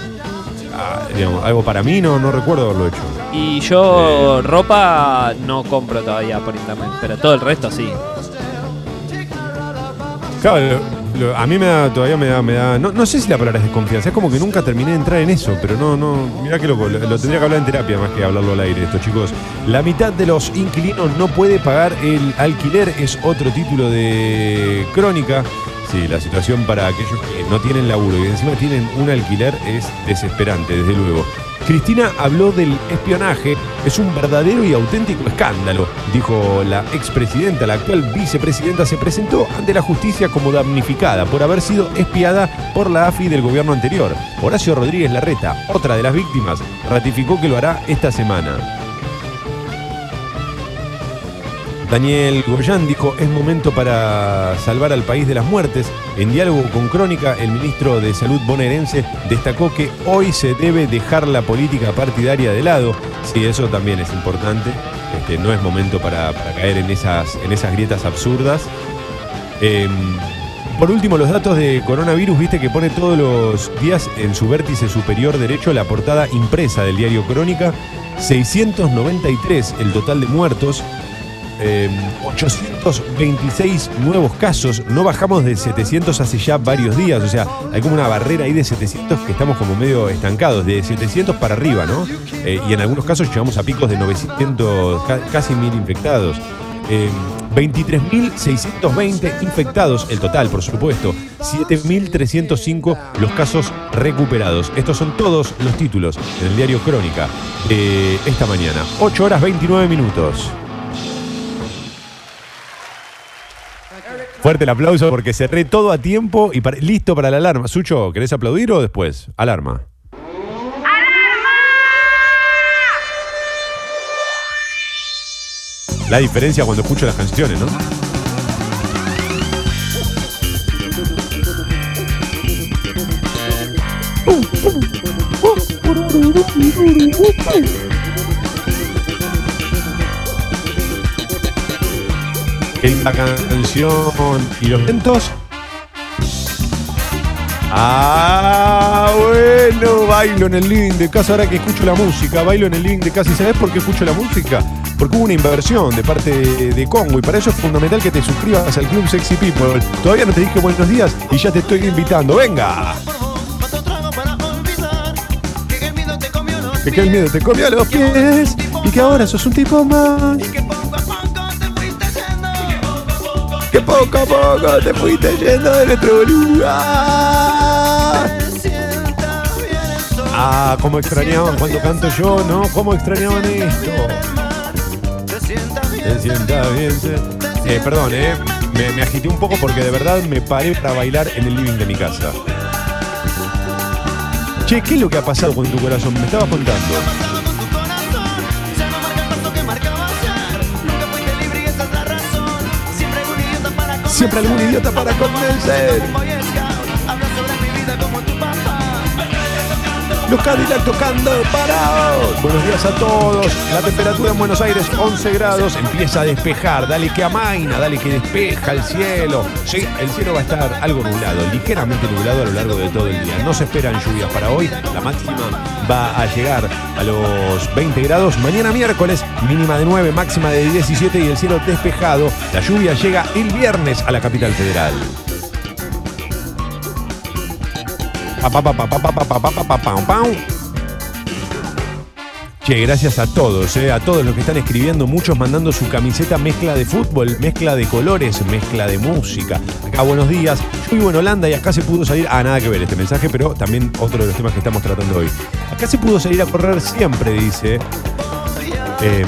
Ah, digamos, algo para mí no, no recuerdo haberlo hecho. Y yo Eh. ropa no compro todavía por internet, pero todo el resto sí. Claro, lo- lo- a mí me da, todavía me da, me da. No, no sé si la palabra es desconfianza, es como que nunca terminé de entrar en eso, pero no, no. Mirá que loco, lo, lo tendría que hablar en terapia más que hablarlo al aire, esto, chicos. La mitad de los inquilinos no puede pagar el alquiler, es otro título de crónica. Sí, la situación para aquellos que no tienen laburo y encima tienen un alquiler es desesperante, desde luego. Cristina habló del espionaje, es un verdadero y auténtico escándalo, dijo la expresidenta, la actual vicepresidenta se presentó ante la justicia como damnificada por haber sido espiada por la AFI del gobierno anterior. Horacio Rodríguez Larreta, otra de las víctimas, ratificó que lo hará esta semana. Daniel Goyán dijo, es momento para salvar al país de las muertes. En diálogo con Crónica, el ministro de Salud bonaerense destacó que hoy se debe dejar la política partidaria de lado. Sí, eso también es importante. Este, no es momento para, caer en esas, en esas grietas absurdas. Eh, por último, los datos de coronavirus, viste que pone todos los días en su vértice superior derecho la portada impresa del diario Crónica. 693 el total de muertos. Eh, 826 nuevos casos, no bajamos de 700 hace ya varios días, o sea, hay como una barrera ahí de 700 que estamos como medio estancados, de 700 para arriba, ¿no? Eh, y en algunos casos llegamos a picos de 900, ca- casi 1000 infectados. Eh, 23.620 infectados, el total, por supuesto. 7.305 los casos recuperados. Estos son todos los títulos en el diario Crónica de esta mañana. 8 horas 29 minutos. Fuerte el aplauso porque cerré todo a tiempo y para- listo para la alarma. Sucho, ¿querés aplaudir o después? Alarma. La diferencia cuando escucho las canciones, ¿no? La canción y los vientos. Ah, bueno, bailo en el living de casa ahora que escucho la música, bailo en el living de casa. ¿Y sabes por qué escucho la música? Porque hubo una inversión de parte de, Congo y para eso es fundamental que te suscribas al Club Sexy People. Todavía no te dije buenos días y ya te estoy invitando. ¡Venga! Que el miedo te comió los pies y que ahora sos un tipo más. Que poco a poco te fuiste yendo de nuestro lugar. Ah, cómo extrañaban cuando canto yo, ¿no? ¿Cómo extrañaban esto? Se sienta bien. Eh, perdón, eh. Me, me agité un poco porque de verdad me paré para bailar en el living de mi casa. Che, ¿qué es lo que ha pasado con tu corazón? Me estabas contando. Siempre algún idiota para convencer. Los Cadillac tocando parados. Buenos días a todos. La temperatura en Buenos Aires 11 grados. Empieza a despejar. Dale que amaina, dale que despeja el cielo. Sí, el cielo va a estar algo nublado, ligeramente nublado a lo largo de todo el día. No se esperan lluvias para hoy. La máxima va a llegar a los 20 grados. Mañana miércoles, mínima de 9, máxima de 17 y el cielo despejado. La lluvia llega el viernes a la capital federal. Che, gracias a todos, eh, a todos los que están escribiendo, muchos mandando su camiseta mezcla de fútbol, mezcla de colores, mezcla de música. Acá buenos días. Yo vivo en Holanda y acá se pudo salir. Ah, nada que ver este mensaje, pero también otro de los temas que estamos tratando hoy. Acá se pudo salir a correr siempre, dice. Eh,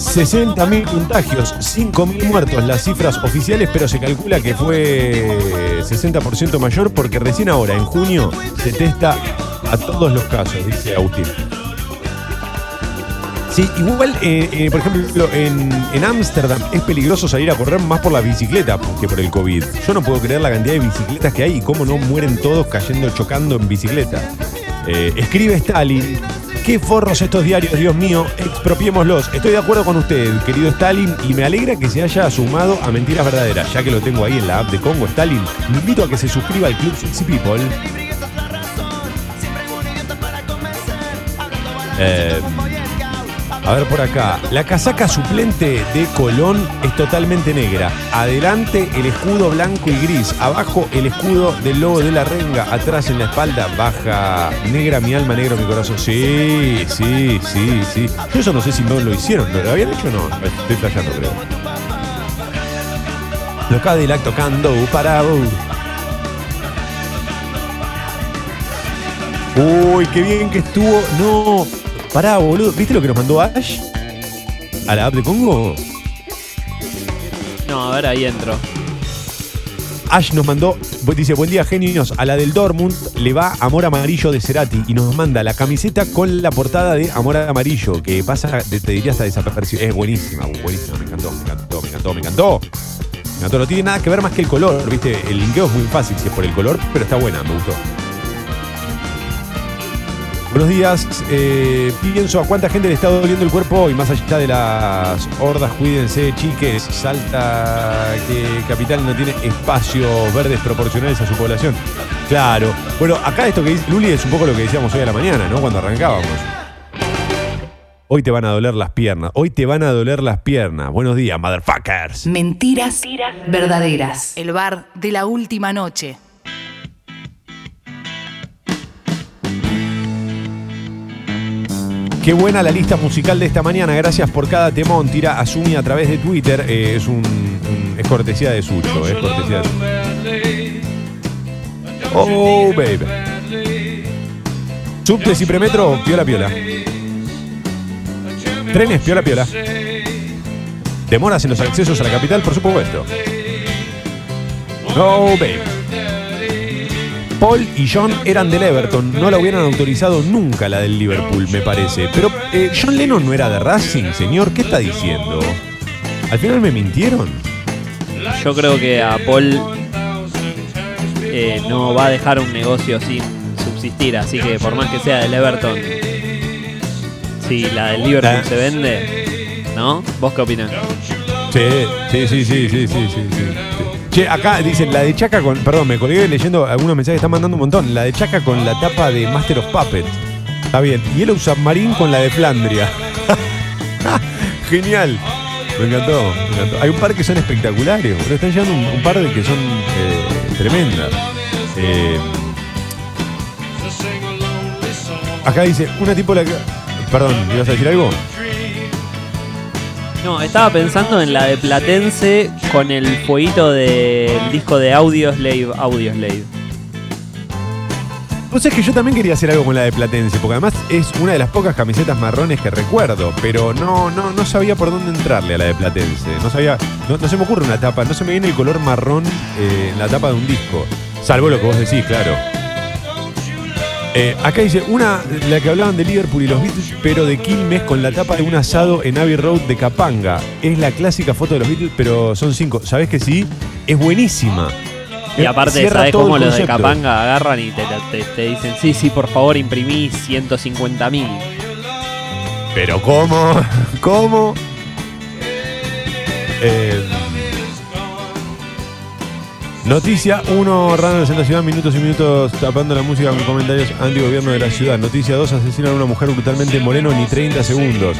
60.000 contagios, 5.000 muertos, las cifras oficiales, pero se calcula que fue 60% mayor porque recién ahora, en junio, se testa a todos los casos, dice Agustín. Sí, igual, eh, eh, por ejemplo, en Ámsterdam es peligroso salir a correr más por la bicicleta que por el COVID. Yo no puedo creer la cantidad de bicicletas que hay y cómo no mueren todos cayendo, chocando en bicicleta. Eh, escribe Stalin, Qué forros estos diarios, Dios mío, expropiémoslos. Estoy de acuerdo con usted, querido Stalin, y me alegra que se haya sumado a Mentiras Verdaderas. Ya que lo tengo ahí en la app de Congo, Stalin, me invito a que se suscriba al Club Sexy People. Eh, a ver por acá. La casaca suplente de Colón es totalmente negra. Adelante el escudo blanco y gris. Abajo el escudo del logo de la renga. Atrás en la espalda baja negra mi alma, negro mi corazón. Sí, sí, sí, sí. Yo eso no sé si no lo hicieron. ¿Lo habían hecho o no? Estoy fallando, creo. Los Cadillac tocando para. Uy, qué bien que estuvo. No, pará, boludo. ¿Viste lo que nos mandó Ash? ¿A la app de Congo? No, a ver, ahí entro. Ash nos mandó, dice, buen día genios, a la del Dortmund le va Amor Amarillo de Cerati y nos manda la camiseta con la portada de Amor Amarillo, que pasa, te diría hasta desapercibido. Es buenísima, buenísima, me encantó, me encantó, me encantó, me encantó. Me encantó, no tiene nada que ver más que el color, viste, el linkeo es muy fácil si es por el color, pero está buena, me gustó. Buenos días. eh, pienso a cuánta gente le está doliendo el cuerpo hoy, más allá de las hordas, cuídense, chiques. Salta que Capital no tiene espacios verdes proporcionales a su población. Claro. Bueno, acá esto que dice Luli es un poco lo que decíamos hoy a la mañana, ¿no? Cuando arrancábamos. Hoy te van a doler las piernas. Hoy te van a doler las piernas. Buenos días, motherfuckers. Mentiras verdaderas. El bar de la última noche. Qué buena la lista musical de esta mañana. Gracias por cada temón. Tira Asumi a través de Twitter. Eh, es un, es cortesía de Sucho. Es cortesía Oh, baby. Subtes y premetro, piola piola. Trenes, piola piola. Demoras en los accesos a la capital, por supuesto. Oh, baby. Paul y John eran del Everton, no la hubieran autorizado nunca la del Liverpool, me parece. Pero eh, John Lennon no era de Racing, señor, ¿qué está diciendo? ¿Al final me mintieron? Yo creo que a Paul eh, no va a dejar un negocio sin subsistir, así que por más que sea del Everton, si la del Liverpool ah. se vende, ¿no? ¿Vos qué opinás? Sí, sí, sí, sí, sí, sí. sí. Che, acá dicen la de Chaca con. Perdón, me colgué leyendo algunos mensajes, están mandando un montón. La de Chaca con la tapa de Master of Puppets. Está bien. Yellow Submarine con la de Flandria. Genial. Me encantó. Hay un par que son espectaculares, boludo. Están llegando un, un par de que son eh, tremendas. Eh, acá dice, una tipo la que. Perdón, ¿ibas a decir algo? No, estaba pensando en la de Platense con el fueguito del disco de Audioslave, Audioslave. Vos sabés que yo también quería hacer algo con la de Platense, porque además es una de las pocas camisetas marrones que recuerdo, pero no, no, no sabía por dónde entrarle a la de Platense. No sabía, no, se me ocurre una tapa, no se me viene el color marrón eh, en la tapa de un disco. Salvo lo que vos decís, claro. Eh, acá dice, una, la que hablaban de Liverpool y los Beatles, pero de Quilmes con la tapa de un asado en Abbey Road de Capanga. Es la clásica foto de los Beatles, pero son cinco. ¿Sabés que sí? Es buenísima. Y aparte, Cierra ¿sabés cómo los de. Capanga agarran y te, te- te dicen, sí, sí, por favor, imprimí 150 mil? Pero ¿cómo? ¿Cómo? Eh, noticia 1, Runners en la ciudad, minutos y minutos tapando la música con comentarios anti-gobierno de la ciudad. Noticia 2, asesinan a una mujer brutalmente en Moreno, ni 30 segundos.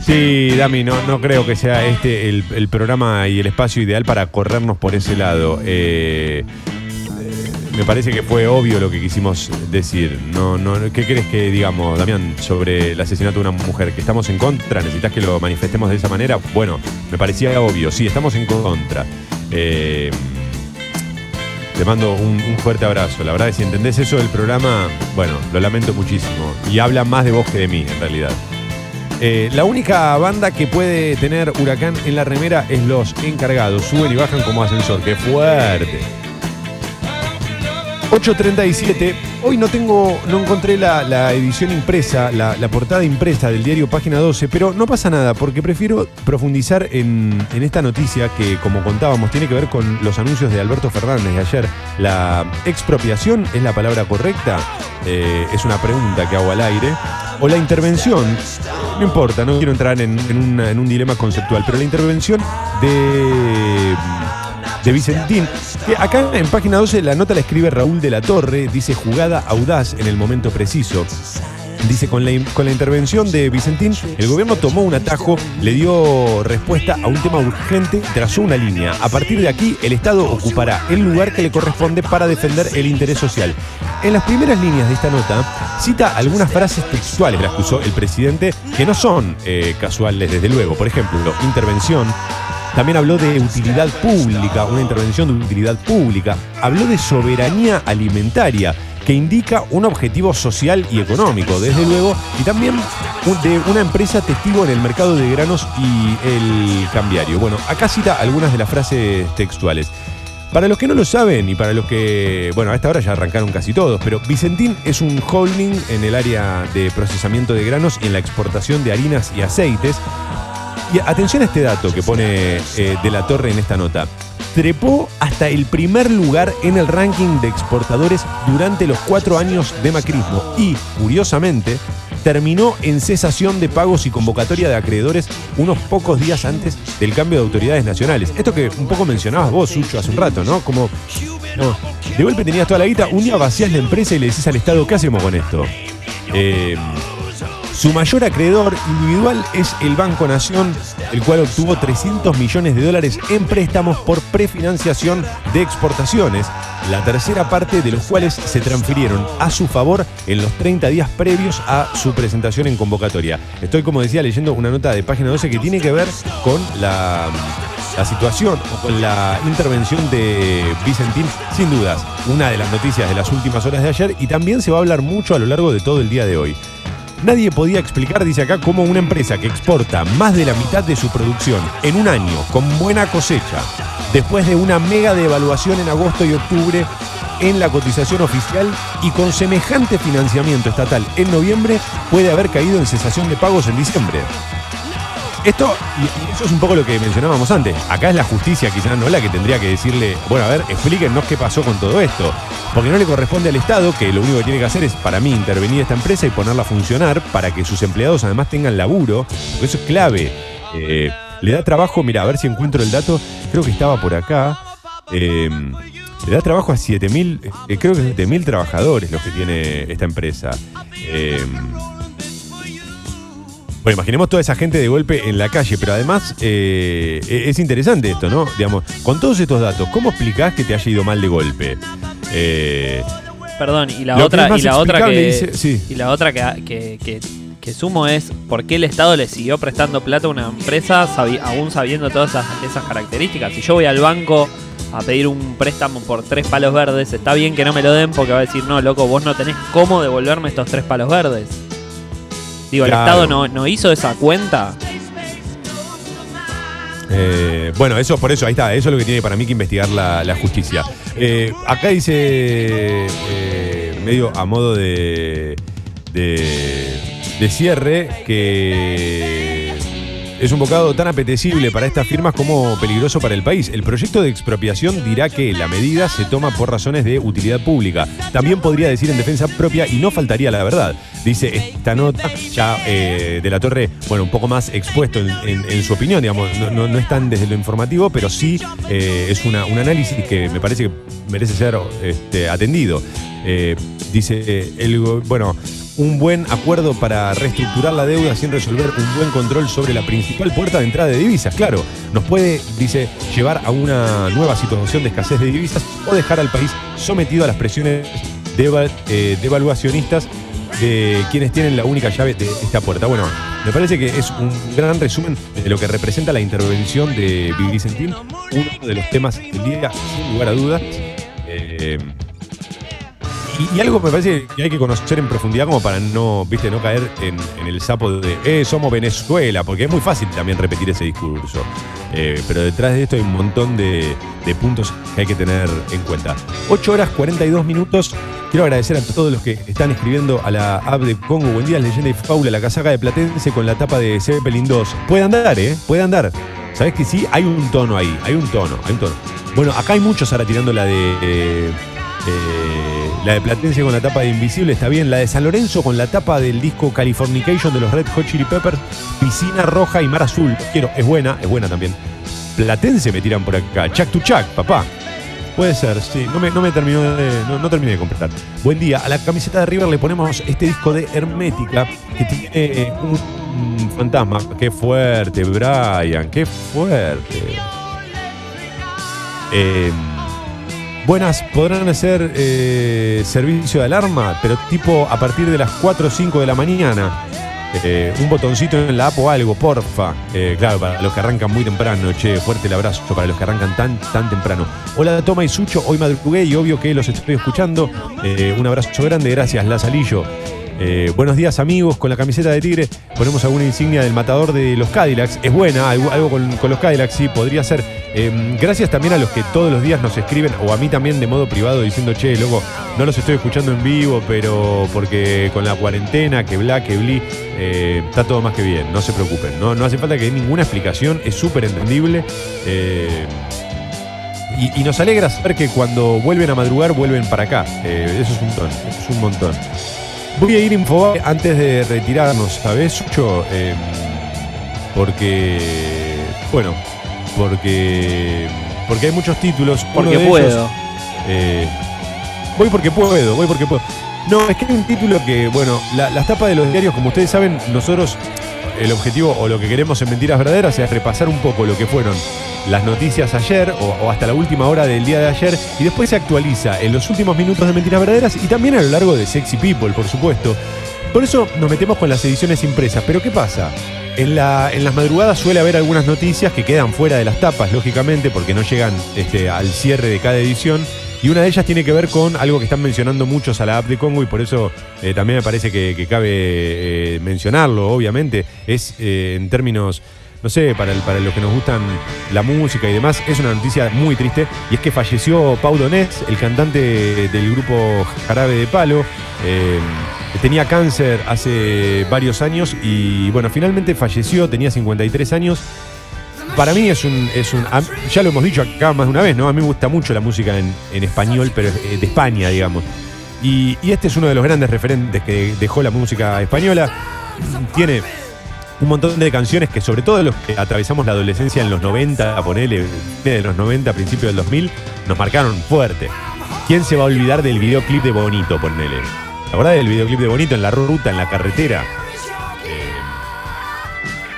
Sí, Dami, no, no creo que sea este el, el programa y el espacio ideal para corrernos por ese lado. Eh, me parece que fue obvio lo que quisimos decir. No, no, ¿Qué crees que digamos, Damián, sobre el asesinato de una mujer? ¿Que estamos en contra? ¿Necesitas que lo manifestemos de esa manera? Bueno, me parecía obvio. Sí, estamos en contra. Eh, te mando un, fuerte abrazo. La verdad que si entendés eso del programa, bueno, lo lamento muchísimo. Y habla más de vos que de mí, en realidad. Eh, la única banda que puede tener huracán en la remera es los encargados. Suben y bajan como ascensor. ¡Qué fuerte! 8.37. Hoy no tengo, no encontré la, la edición impresa, la, portada impresa del diario Página 12, pero no pasa nada, porque prefiero profundizar en, en esta noticia que, como contábamos, tiene que ver con los anuncios de Alberto Fernández de ayer. ¿La expropiación es la palabra correcta? Eh, es una pregunta que hago al aire. o la intervención, no importa, no quiero entrar en, en una- en un dilema conceptual, pero la intervención de, de Vicentín, que acá en página 12 la nota la escribe Raúl de la Torre, dice jugada audaz en el momento preciso. Dice, con la, con la intervención de Vicentín, el gobierno tomó un atajo, le dio respuesta a un tema urgente, trazó una línea. A partir de aquí, el Estado ocupará el lugar que le corresponde para defender el interés social. En las primeras líneas de esta nota, cita algunas frases textuales, las que usó el presidente, que no son eh, casuales, desde luego. Por ejemplo, intervención, también habló de utilidad pública, una intervención de utilidad pública. Habló de soberanía alimentaria, que indica un objetivo social y económico, desde luego, y también de una empresa testigo en el mercado de granos y el cambiario. Bueno, acá cita algunas de las frases textuales. Para los que no lo saben y para los que, bueno, a esta hora ya arrancaron casi todos, pero Vicentín es un holding en el área de procesamiento de granos y en la exportación de harinas y aceites. Atención a este dato que pone eh, De la Torre en esta nota. Trepó hasta el primer lugar en el ranking de exportadores durante los cuatro años de macrismo y, curiosamente, terminó en cesación de pagos y convocatoria de acreedores unos pocos días antes del cambio de autoridades nacionales. Esto que un poco mencionabas vos, Sucho, hace un rato, ¿no? Como, de golpe tenías toda la guita, un día vacías la empresa y le decís al Estado, ¿qué hacemos con esto? Eh, su mayor acreedor individual es el Banco Nación, el cual obtuvo 300 millones de dólares en préstamos por prefinanciación de exportaciones, la tercera parte de los cuales se transfirieron a su favor en los 30 días previos a su presentación en convocatoria. Estoy, como decía, leyendo una nota de página 12 que tiene que ver con la, situación o con la intervención de Vicentín, sin dudas, una de las noticias de las últimas horas de ayer y también se va a hablar mucho a lo largo de todo el día de hoy. Nadie podía explicar, dice acá, cómo una empresa que exporta más de la mitad de su producción en un año con buena cosecha, después de una mega devaluación en agosto y octubre en la cotización oficial y con semejante financiamiento estatal en noviembre, puede haber caído en cesación de pagos en diciembre. Esto, y, eso es un poco lo que mencionábamos antes. Acá es la justicia, quizás no la que tendría que decirle, bueno, a ver, explíquenos qué pasó con todo esto. Porque no le corresponde al Estado, que lo único que tiene que hacer es, para mí, intervenir esta empresa y ponerla a funcionar para que sus empleados además tengan laburo. Porque eso es clave. Eh, le da trabajo, mira, a ver si encuentro el dato, creo que estaba por acá. Eh, le da trabajo a 7.000, eh, creo que 7.000 trabajadores los que tiene esta empresa. Eh, bueno, imaginemos toda esa gente de golpe en la calle, pero además eh, es interesante esto, ¿no? Digamos, con todos estos datos, ¿cómo explicás que te haya ido mal de golpe? Eh, Perdón, y la otra, y la otra que, dice- sí. y la otra que, que, que- que sumo es por qué el Estado le siguió prestando plata a una empresa sabi- aún sabiendo todas esas, esas características. Si yo voy al banco a pedir un préstamo por tres palos verdes, está bien que no me lo den porque va a decir, no, loco, vos no tenés cómo devolverme estos tres palos verdes. Digo, Claro. el Estado no, no hizo esa cuenta. Eh, bueno, eso por eso, ahí está, eso es lo que tiene para mí que investigar la, la justicia. Eh, acá dice, eh, medio a modo de, de, de cierre, que es un bocado tan apetecible para estas firmas como peligroso para el país. El proyecto de expropiación dirá que la medida se toma por razones de utilidad pública. También podría decir en defensa propia y no faltaría la verdad. Dice esta nota, ya eh, de la Torre, bueno, un poco más expuesto en, su opinión, digamos, no, no, no es tan desde lo informativo, pero sí eh, es una, un análisis que me parece que merece ser este, atendido. Eh, dice, el, bueno, un buen acuerdo para reestructurar la deuda sin resolver un buen control sobre la principal puerta de entrada de divisas. Claro, nos puede, dice, llevar a una nueva situación de escasez de divisas o dejar al país sometido a las presiones eh, devaluacionistas de quienes tienen la única llave de esta puerta. Bueno, me parece que es un gran resumen de lo que representa la intervención de Vicentín, uno de los temas del día, sin lugar a dudas. Eh, y, y algo me parece que hay que conocer en profundidad como para no, viste, no caer en, el sapo de eh, somos Venezuela, porque es muy fácil también repetir ese discurso. Eh, pero detrás de esto hay un montón de, de puntos que hay que tener en cuenta. 8 horas 42 minutos. Quiero agradecer a todos los que están escribiendo a la app de Congo. Buen día, leyenda y faula, la casaca de Platense con la tapa de Zeppelin 2. Puede andar, ¿eh? Puede andar. ¿Sabes que sí? Hay un tono ahí, hay un tono, hay un tono. Bueno, acá hay muchos ahora tirando la de. eh, eh, la de Platense con la tapa de Invisible está bien. La de San Lorenzo con la tapa del disco Californication de los Red Hot Chili Peppers. Piscina roja y mar azul. Quiero, es buena, es buena también. Platense me tiran por acá. Chuck to Chuck, papá. Puede ser, sí. No me, no me no, terminé de completar. Buen día. A la camiseta de River le ponemos este disco de Hermética que tiene un, un fantasma. Qué fuerte, Brian. Qué fuerte. Eh, buenas, podrán hacer eh, servicio de alarma, pero tipo a partir de las 4 o 5 de la mañana. Eh, un botoncito en la app o algo, porfa. Eh, claro, para los que arrancan muy temprano, che, fuerte el abrazo para los que arrancan tan, tan temprano. Hola, Toma y Sucho, hoy madrugué y obvio que los estoy escuchando. Un abrazo grande, gracias, Lazalillo. Eh, buenos días amigos, con la camiseta de Tigre ponemos alguna insignia del matador de los Cadillacs. Es buena, algo, con, los Cadillacs, sí, podría ser. Eh, gracias también a los que todos los días nos escriben, o a mí también de modo privado, diciendo, che, loco, no los estoy escuchando en vivo, pero porque con la cuarentena, que bla, que bli, eh, está todo más que bien, no se preocupen. No, no hace falta que den ninguna explicación, es súper entendible. Eh, y, nos alegra saber que cuando vuelven a madrugar, vuelven para acá. Eso es un montón, eso es un montón. Voy a ir a Infobae antes de retirarnos, ¿sabes, Sucho? Eh, porque, bueno, porque, porque hay muchos títulos. Uno Porque de puedo. ellos, eh, voy porque puedo, voy porque puedo. No, es que hay un título que, bueno, la- las tapas de los diarios, como ustedes saben, nosotros el objetivo o lo que queremos en Mentiras Verdaderas es repasar un poco lo que fueron las noticias ayer o, hasta la última hora del día de ayer y después se actualiza en los últimos minutos de Mentiras Verdaderas y también a lo largo de Sexy People, por supuesto. Por eso nos metemos con las ediciones impresas. Pero ¿qué pasa? En, la, en las madrugadas suele haber algunas noticias que quedan fuera de las tapas, lógicamente, porque no llegan este, al cierre de cada edición. Y una de ellas tiene que ver con algo que están mencionando muchos a la app de Congo y por eso eh, también me parece que, cabe eh, mencionarlo, obviamente. Es eh, en términos, no sé, para, para los que nos gustan la música y demás, es una noticia muy triste. Y es que falleció Pau Donés, el cantante del grupo Jarabe de Palo. Tenía cáncer hace varios años y bueno, finalmente falleció, tenía 53 años. Para mí es un, es un. a- Ya lo hemos dicho acá más de una vez, ¿no? A mí me gusta mucho la música en, en español, pero eh, de España, digamos. Y, y este es uno de los grandes referentes que dejó la música española. Tiene un montón de canciones que, sobre todo los que atravesamos la adolescencia en los 90, ponele, de los 90, principios del 2000, nos marcaron fuerte. ¿Quién se va a olvidar del videoclip de Bonito, ponele? ¿La verdad del videoclip de Bonito en la ruta, en la carretera?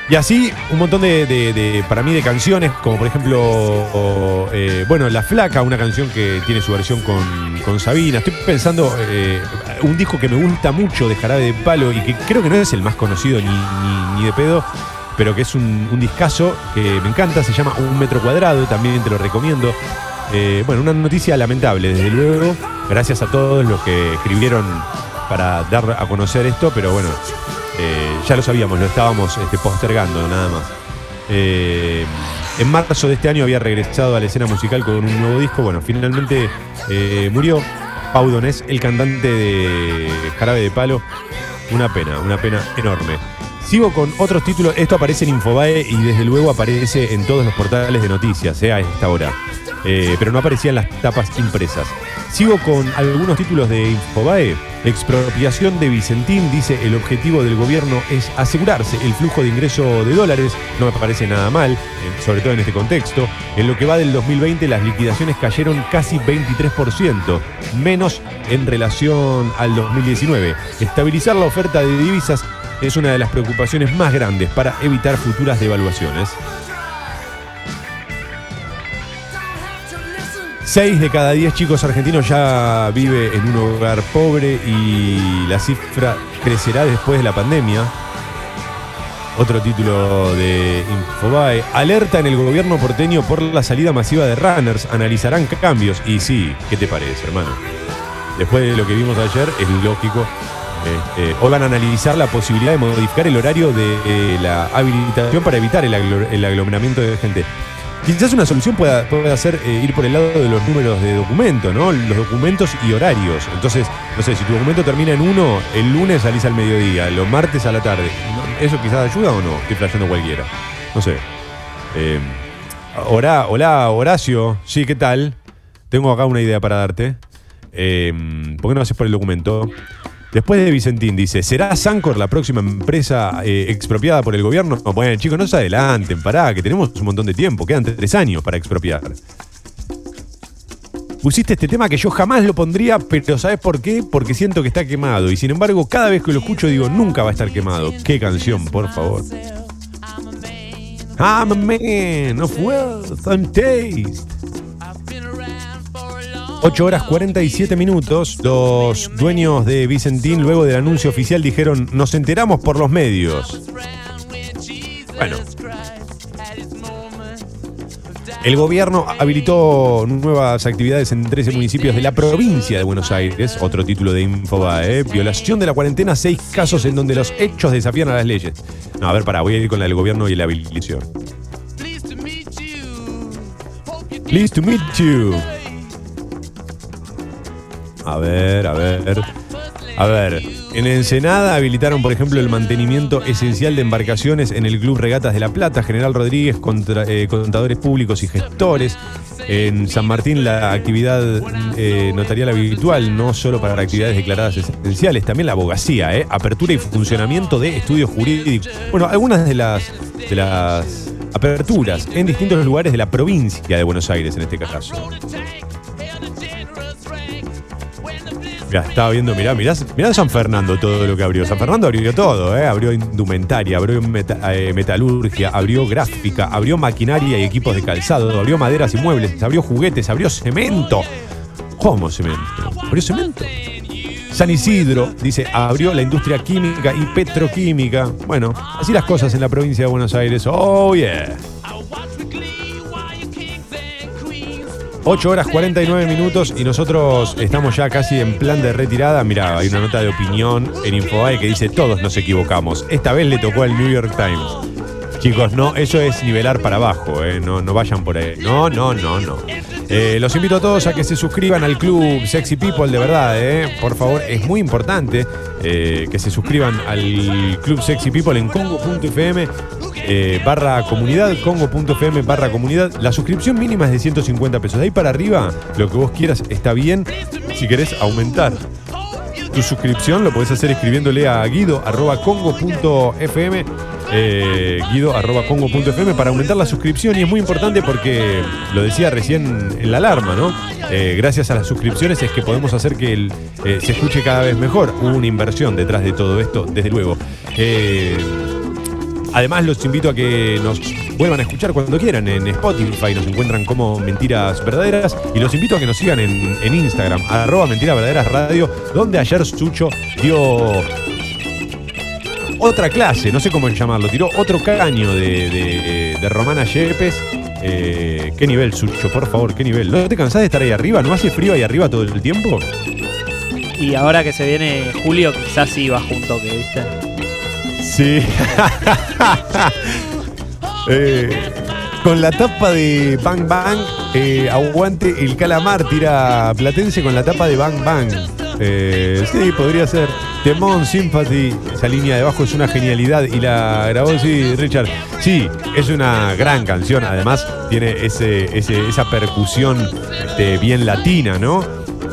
Y así un montón de, de- para mí, de canciones, como por ejemplo, eh, bueno, La Flaca, una canción que tiene su versión con, con Sabina. Estoy pensando, eh, un disco que me gusta mucho de Jarabe de Palo y que creo que no es el más conocido ni, ni- ni de pedo, pero que es un, un discazo que me encanta, se llama Un Metro Cuadrado, también te lo recomiendo. Eh, bueno, una noticia lamentable, desde luego, gracias a todos los que escribieron para dar a conocer esto, pero bueno, eh, ya lo sabíamos, lo estábamos este, postergando nada más. Eh, en marzo de este año había regresado a la escena musical con un nuevo disco. Bueno, finalmente eh, murió Pau Donés, el cantante de Jarabe de Palo. Una pena, una pena enorme. Sigo con otros títulos. Esto aparece en Infobae y desde luego aparece en todos los portales de noticias a esta hora. Eh, pero no aparecía en las tapas impresas. Sigo con algunos títulos de Infobae. Expropiación de Vicentín dice el objetivo del gobierno es asegurarse el flujo de ingreso de dólares. No me parece nada mal, eh, sobre todo en este contexto. En lo que va del 2020 las liquidaciones cayeron casi 23%, menos en relación al 2019. Estabilizar la oferta de divisas es una de las preocupaciones más grandes para evitar futuras devaluaciones. 6 de cada 10 chicos argentinos ya vive en un hogar pobre y la cifra crecerá después de la pandemia. Otro título de Infobae. Alerta en el gobierno porteño por la salida masiva de runners. Analizarán cambios. Y sí, ¿qué te parece, hermano? Después de lo que vimos ayer, es lógico. Hoy van a analizar la posibilidad de modificar el horario de eh, la habilitación para evitar el, el aglomeramiento de gente. Quizás una solución pueda, pueda ser eh, ir por el lado de los números de documento, ¿no? Los documentos y horarios. Entonces, no sé, si tu documento termina en uno, el lunes salís al mediodía, los martes a la tarde. ¿Eso quizás ayuda o no? Estoy flasheando cualquiera. No sé. Eh, Hora- hola, Horacio. Sí, ¿qué tal? Tengo acá una idea para darte. Eh, ¿Por qué no haces por el documento? Después de Vicentín dice, ¿será Sancor la próxima empresa eh, expropiada por el gobierno? Bueno, chicos, no se adelanten, pará, que tenemos un montón de tiempo, quedan tres años para expropiar. Pusiste este tema que yo jamás lo pondría, pero ¿sabes por qué? Porque siento que está quemado. Y sin embargo, cada vez que lo escucho digo, nunca va a estar quemado. Qué canción, por favor. I'm a man of wealth and taste. 8 horas 47 minutos. Los dueños de Vicentín, luego del anuncio oficial, dijeron: Nos enteramos por los medios. Bueno. El gobierno habilitó nuevas actividades en 13 municipios de la provincia de Buenos Aires. Otro título de Infobae. Violación de la cuarentena, seis casos en donde los hechos desafían a las leyes. No, a ver, pará, voy a ir con la del gobierno y la habilitación. Pleased to meet you. A ver, a ver. A ver, en Ensenada habilitaron, por ejemplo, el mantenimiento esencial de embarcaciones en el Club Regatas de la Plata, General Rodríguez, eh, contadores públicos y gestores. En San Martín la actividad eh, notarial habitual, no solo para actividades declaradas esenciales, también la abogacía, eh, apertura y funcionamiento de estudios jurídicos. Bueno, algunas de las, de las aperturas en distintos lugares de la provincia de Buenos Aires en este caso. Mirá, estaba viendo, mirá, mirá, mirá San Fernando todo lo que abrió. San Fernando abrió todo, ¿eh? Abrió indumentaria, abrió eh, metalurgia, abrió gráfica, abrió maquinaria y equipos de calzado, abrió maderas y muebles, abrió juguetes, abrió cemento. ¿Cómo cemento? ¿Abrió cemento? San Isidro, dice, abrió la industria química y petroquímica. Bueno, así las cosas en la provincia de Buenos Aires. Oh, yeah. 8 horas 49 minutos y nosotros estamos ya casi en plan de retirada. Mirá, hay una nota de opinión en Infobae que dice todos nos equivocamos. Esta vez le tocó al New York Times. Chicos, no, eso es nivelar para abajo, eh, no, no vayan por ahí. No, no, no, no. Eh, los invito a todos a que se suscriban al club Sexy People, de verdad, eh. Por favor, es muy importante que se suscriban al club Sexy People en congo.fm eh, barra comunidad, congo.fm barra comunidad. La suscripción mínima es de 150 pesos. De ahí para arriba, lo que vos quieras está bien. Si querés aumentar tu suscripción, lo podés hacer escribiéndole a guido.congo.fm eh, guido.congo.fm para aumentar la suscripción y es muy importante porque lo decía recién en la alarma, ¿no? Eh, gracias a las suscripciones es que podemos hacer que se escuche cada vez mejor. Hubo una inversión detrás de todo esto, desde luego. Además, los invito a que nos vuelvan a escuchar cuando quieran en Spotify. Nos encuentran como Mentiras Verdaderas. Y los invito a que nos sigan en, Instagram, arroba Mentiras Verdaderas Radio, donde ayer Sucho dio otra clase, no sé cómo llamarlo, tiró otro caño de, de- de Romana Yepes. Eh, ¿Qué nivel, Sucho? Por favor, ¿qué nivel? ¿No te cansás de estar ahí arriba? ¿No hace frío ahí arriba todo el tiempo? Y ahora que se viene julio, quizás sí bajo un toque, ¿viste? Sí. Eh, con la tapa de Bang Bang, eh, aguante el calamar, tira Platense con la tapa de Bang Bang. Eh, sí, podría ser. Temón, Sympathy, esa línea de abajo es una genialidad y la grabó, sí, Richard. Sí, es una gran canción, además tiene ese, ese- esa percusión este, bien latina, ¿no?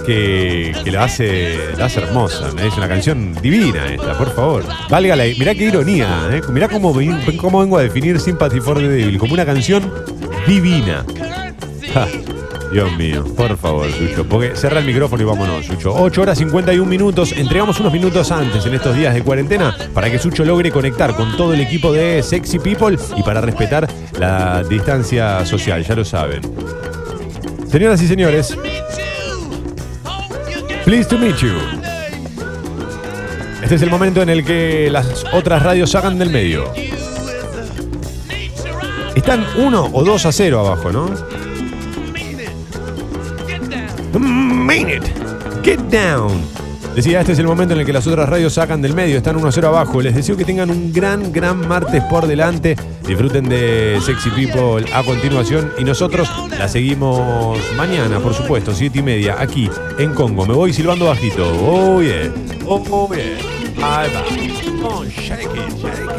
Que, la, hace, la hace hermosa. Es una canción divina esta, por favor. Valga la. Mirá qué ironía, ¿eh? Mirá cómo, cómo vengo a definir Sympathy for the Devil, como una canción divina. Dios mío, por favor, Sucho. Porque cerra el micrófono y vámonos, Sucho. 8 horas 51 minutos. Entregamos unos minutos antes en estos días de cuarentena para que Sucho logre conectar con todo el equipo de Sexy People y para respetar la distancia social, ya lo saben. Señoras y señores, pleased to meet you. Este es el momento en el que las otras radios sacan del medio. Están 1 o 2 a 0 abajo, ¿no? Mean it. Get down. Decía, este es el momento en el que las otras radios sacan del medio, están 1 a 0 abajo. Les deseo que tengan un gran, gran martes por delante. Disfruten de Sexy People a continuación. Y nosotros la seguimos mañana, por supuesto, 7 y media, aquí en Congo. Me voy silbando bajito. Oh yeah. Oh yeah. Come on, shake it.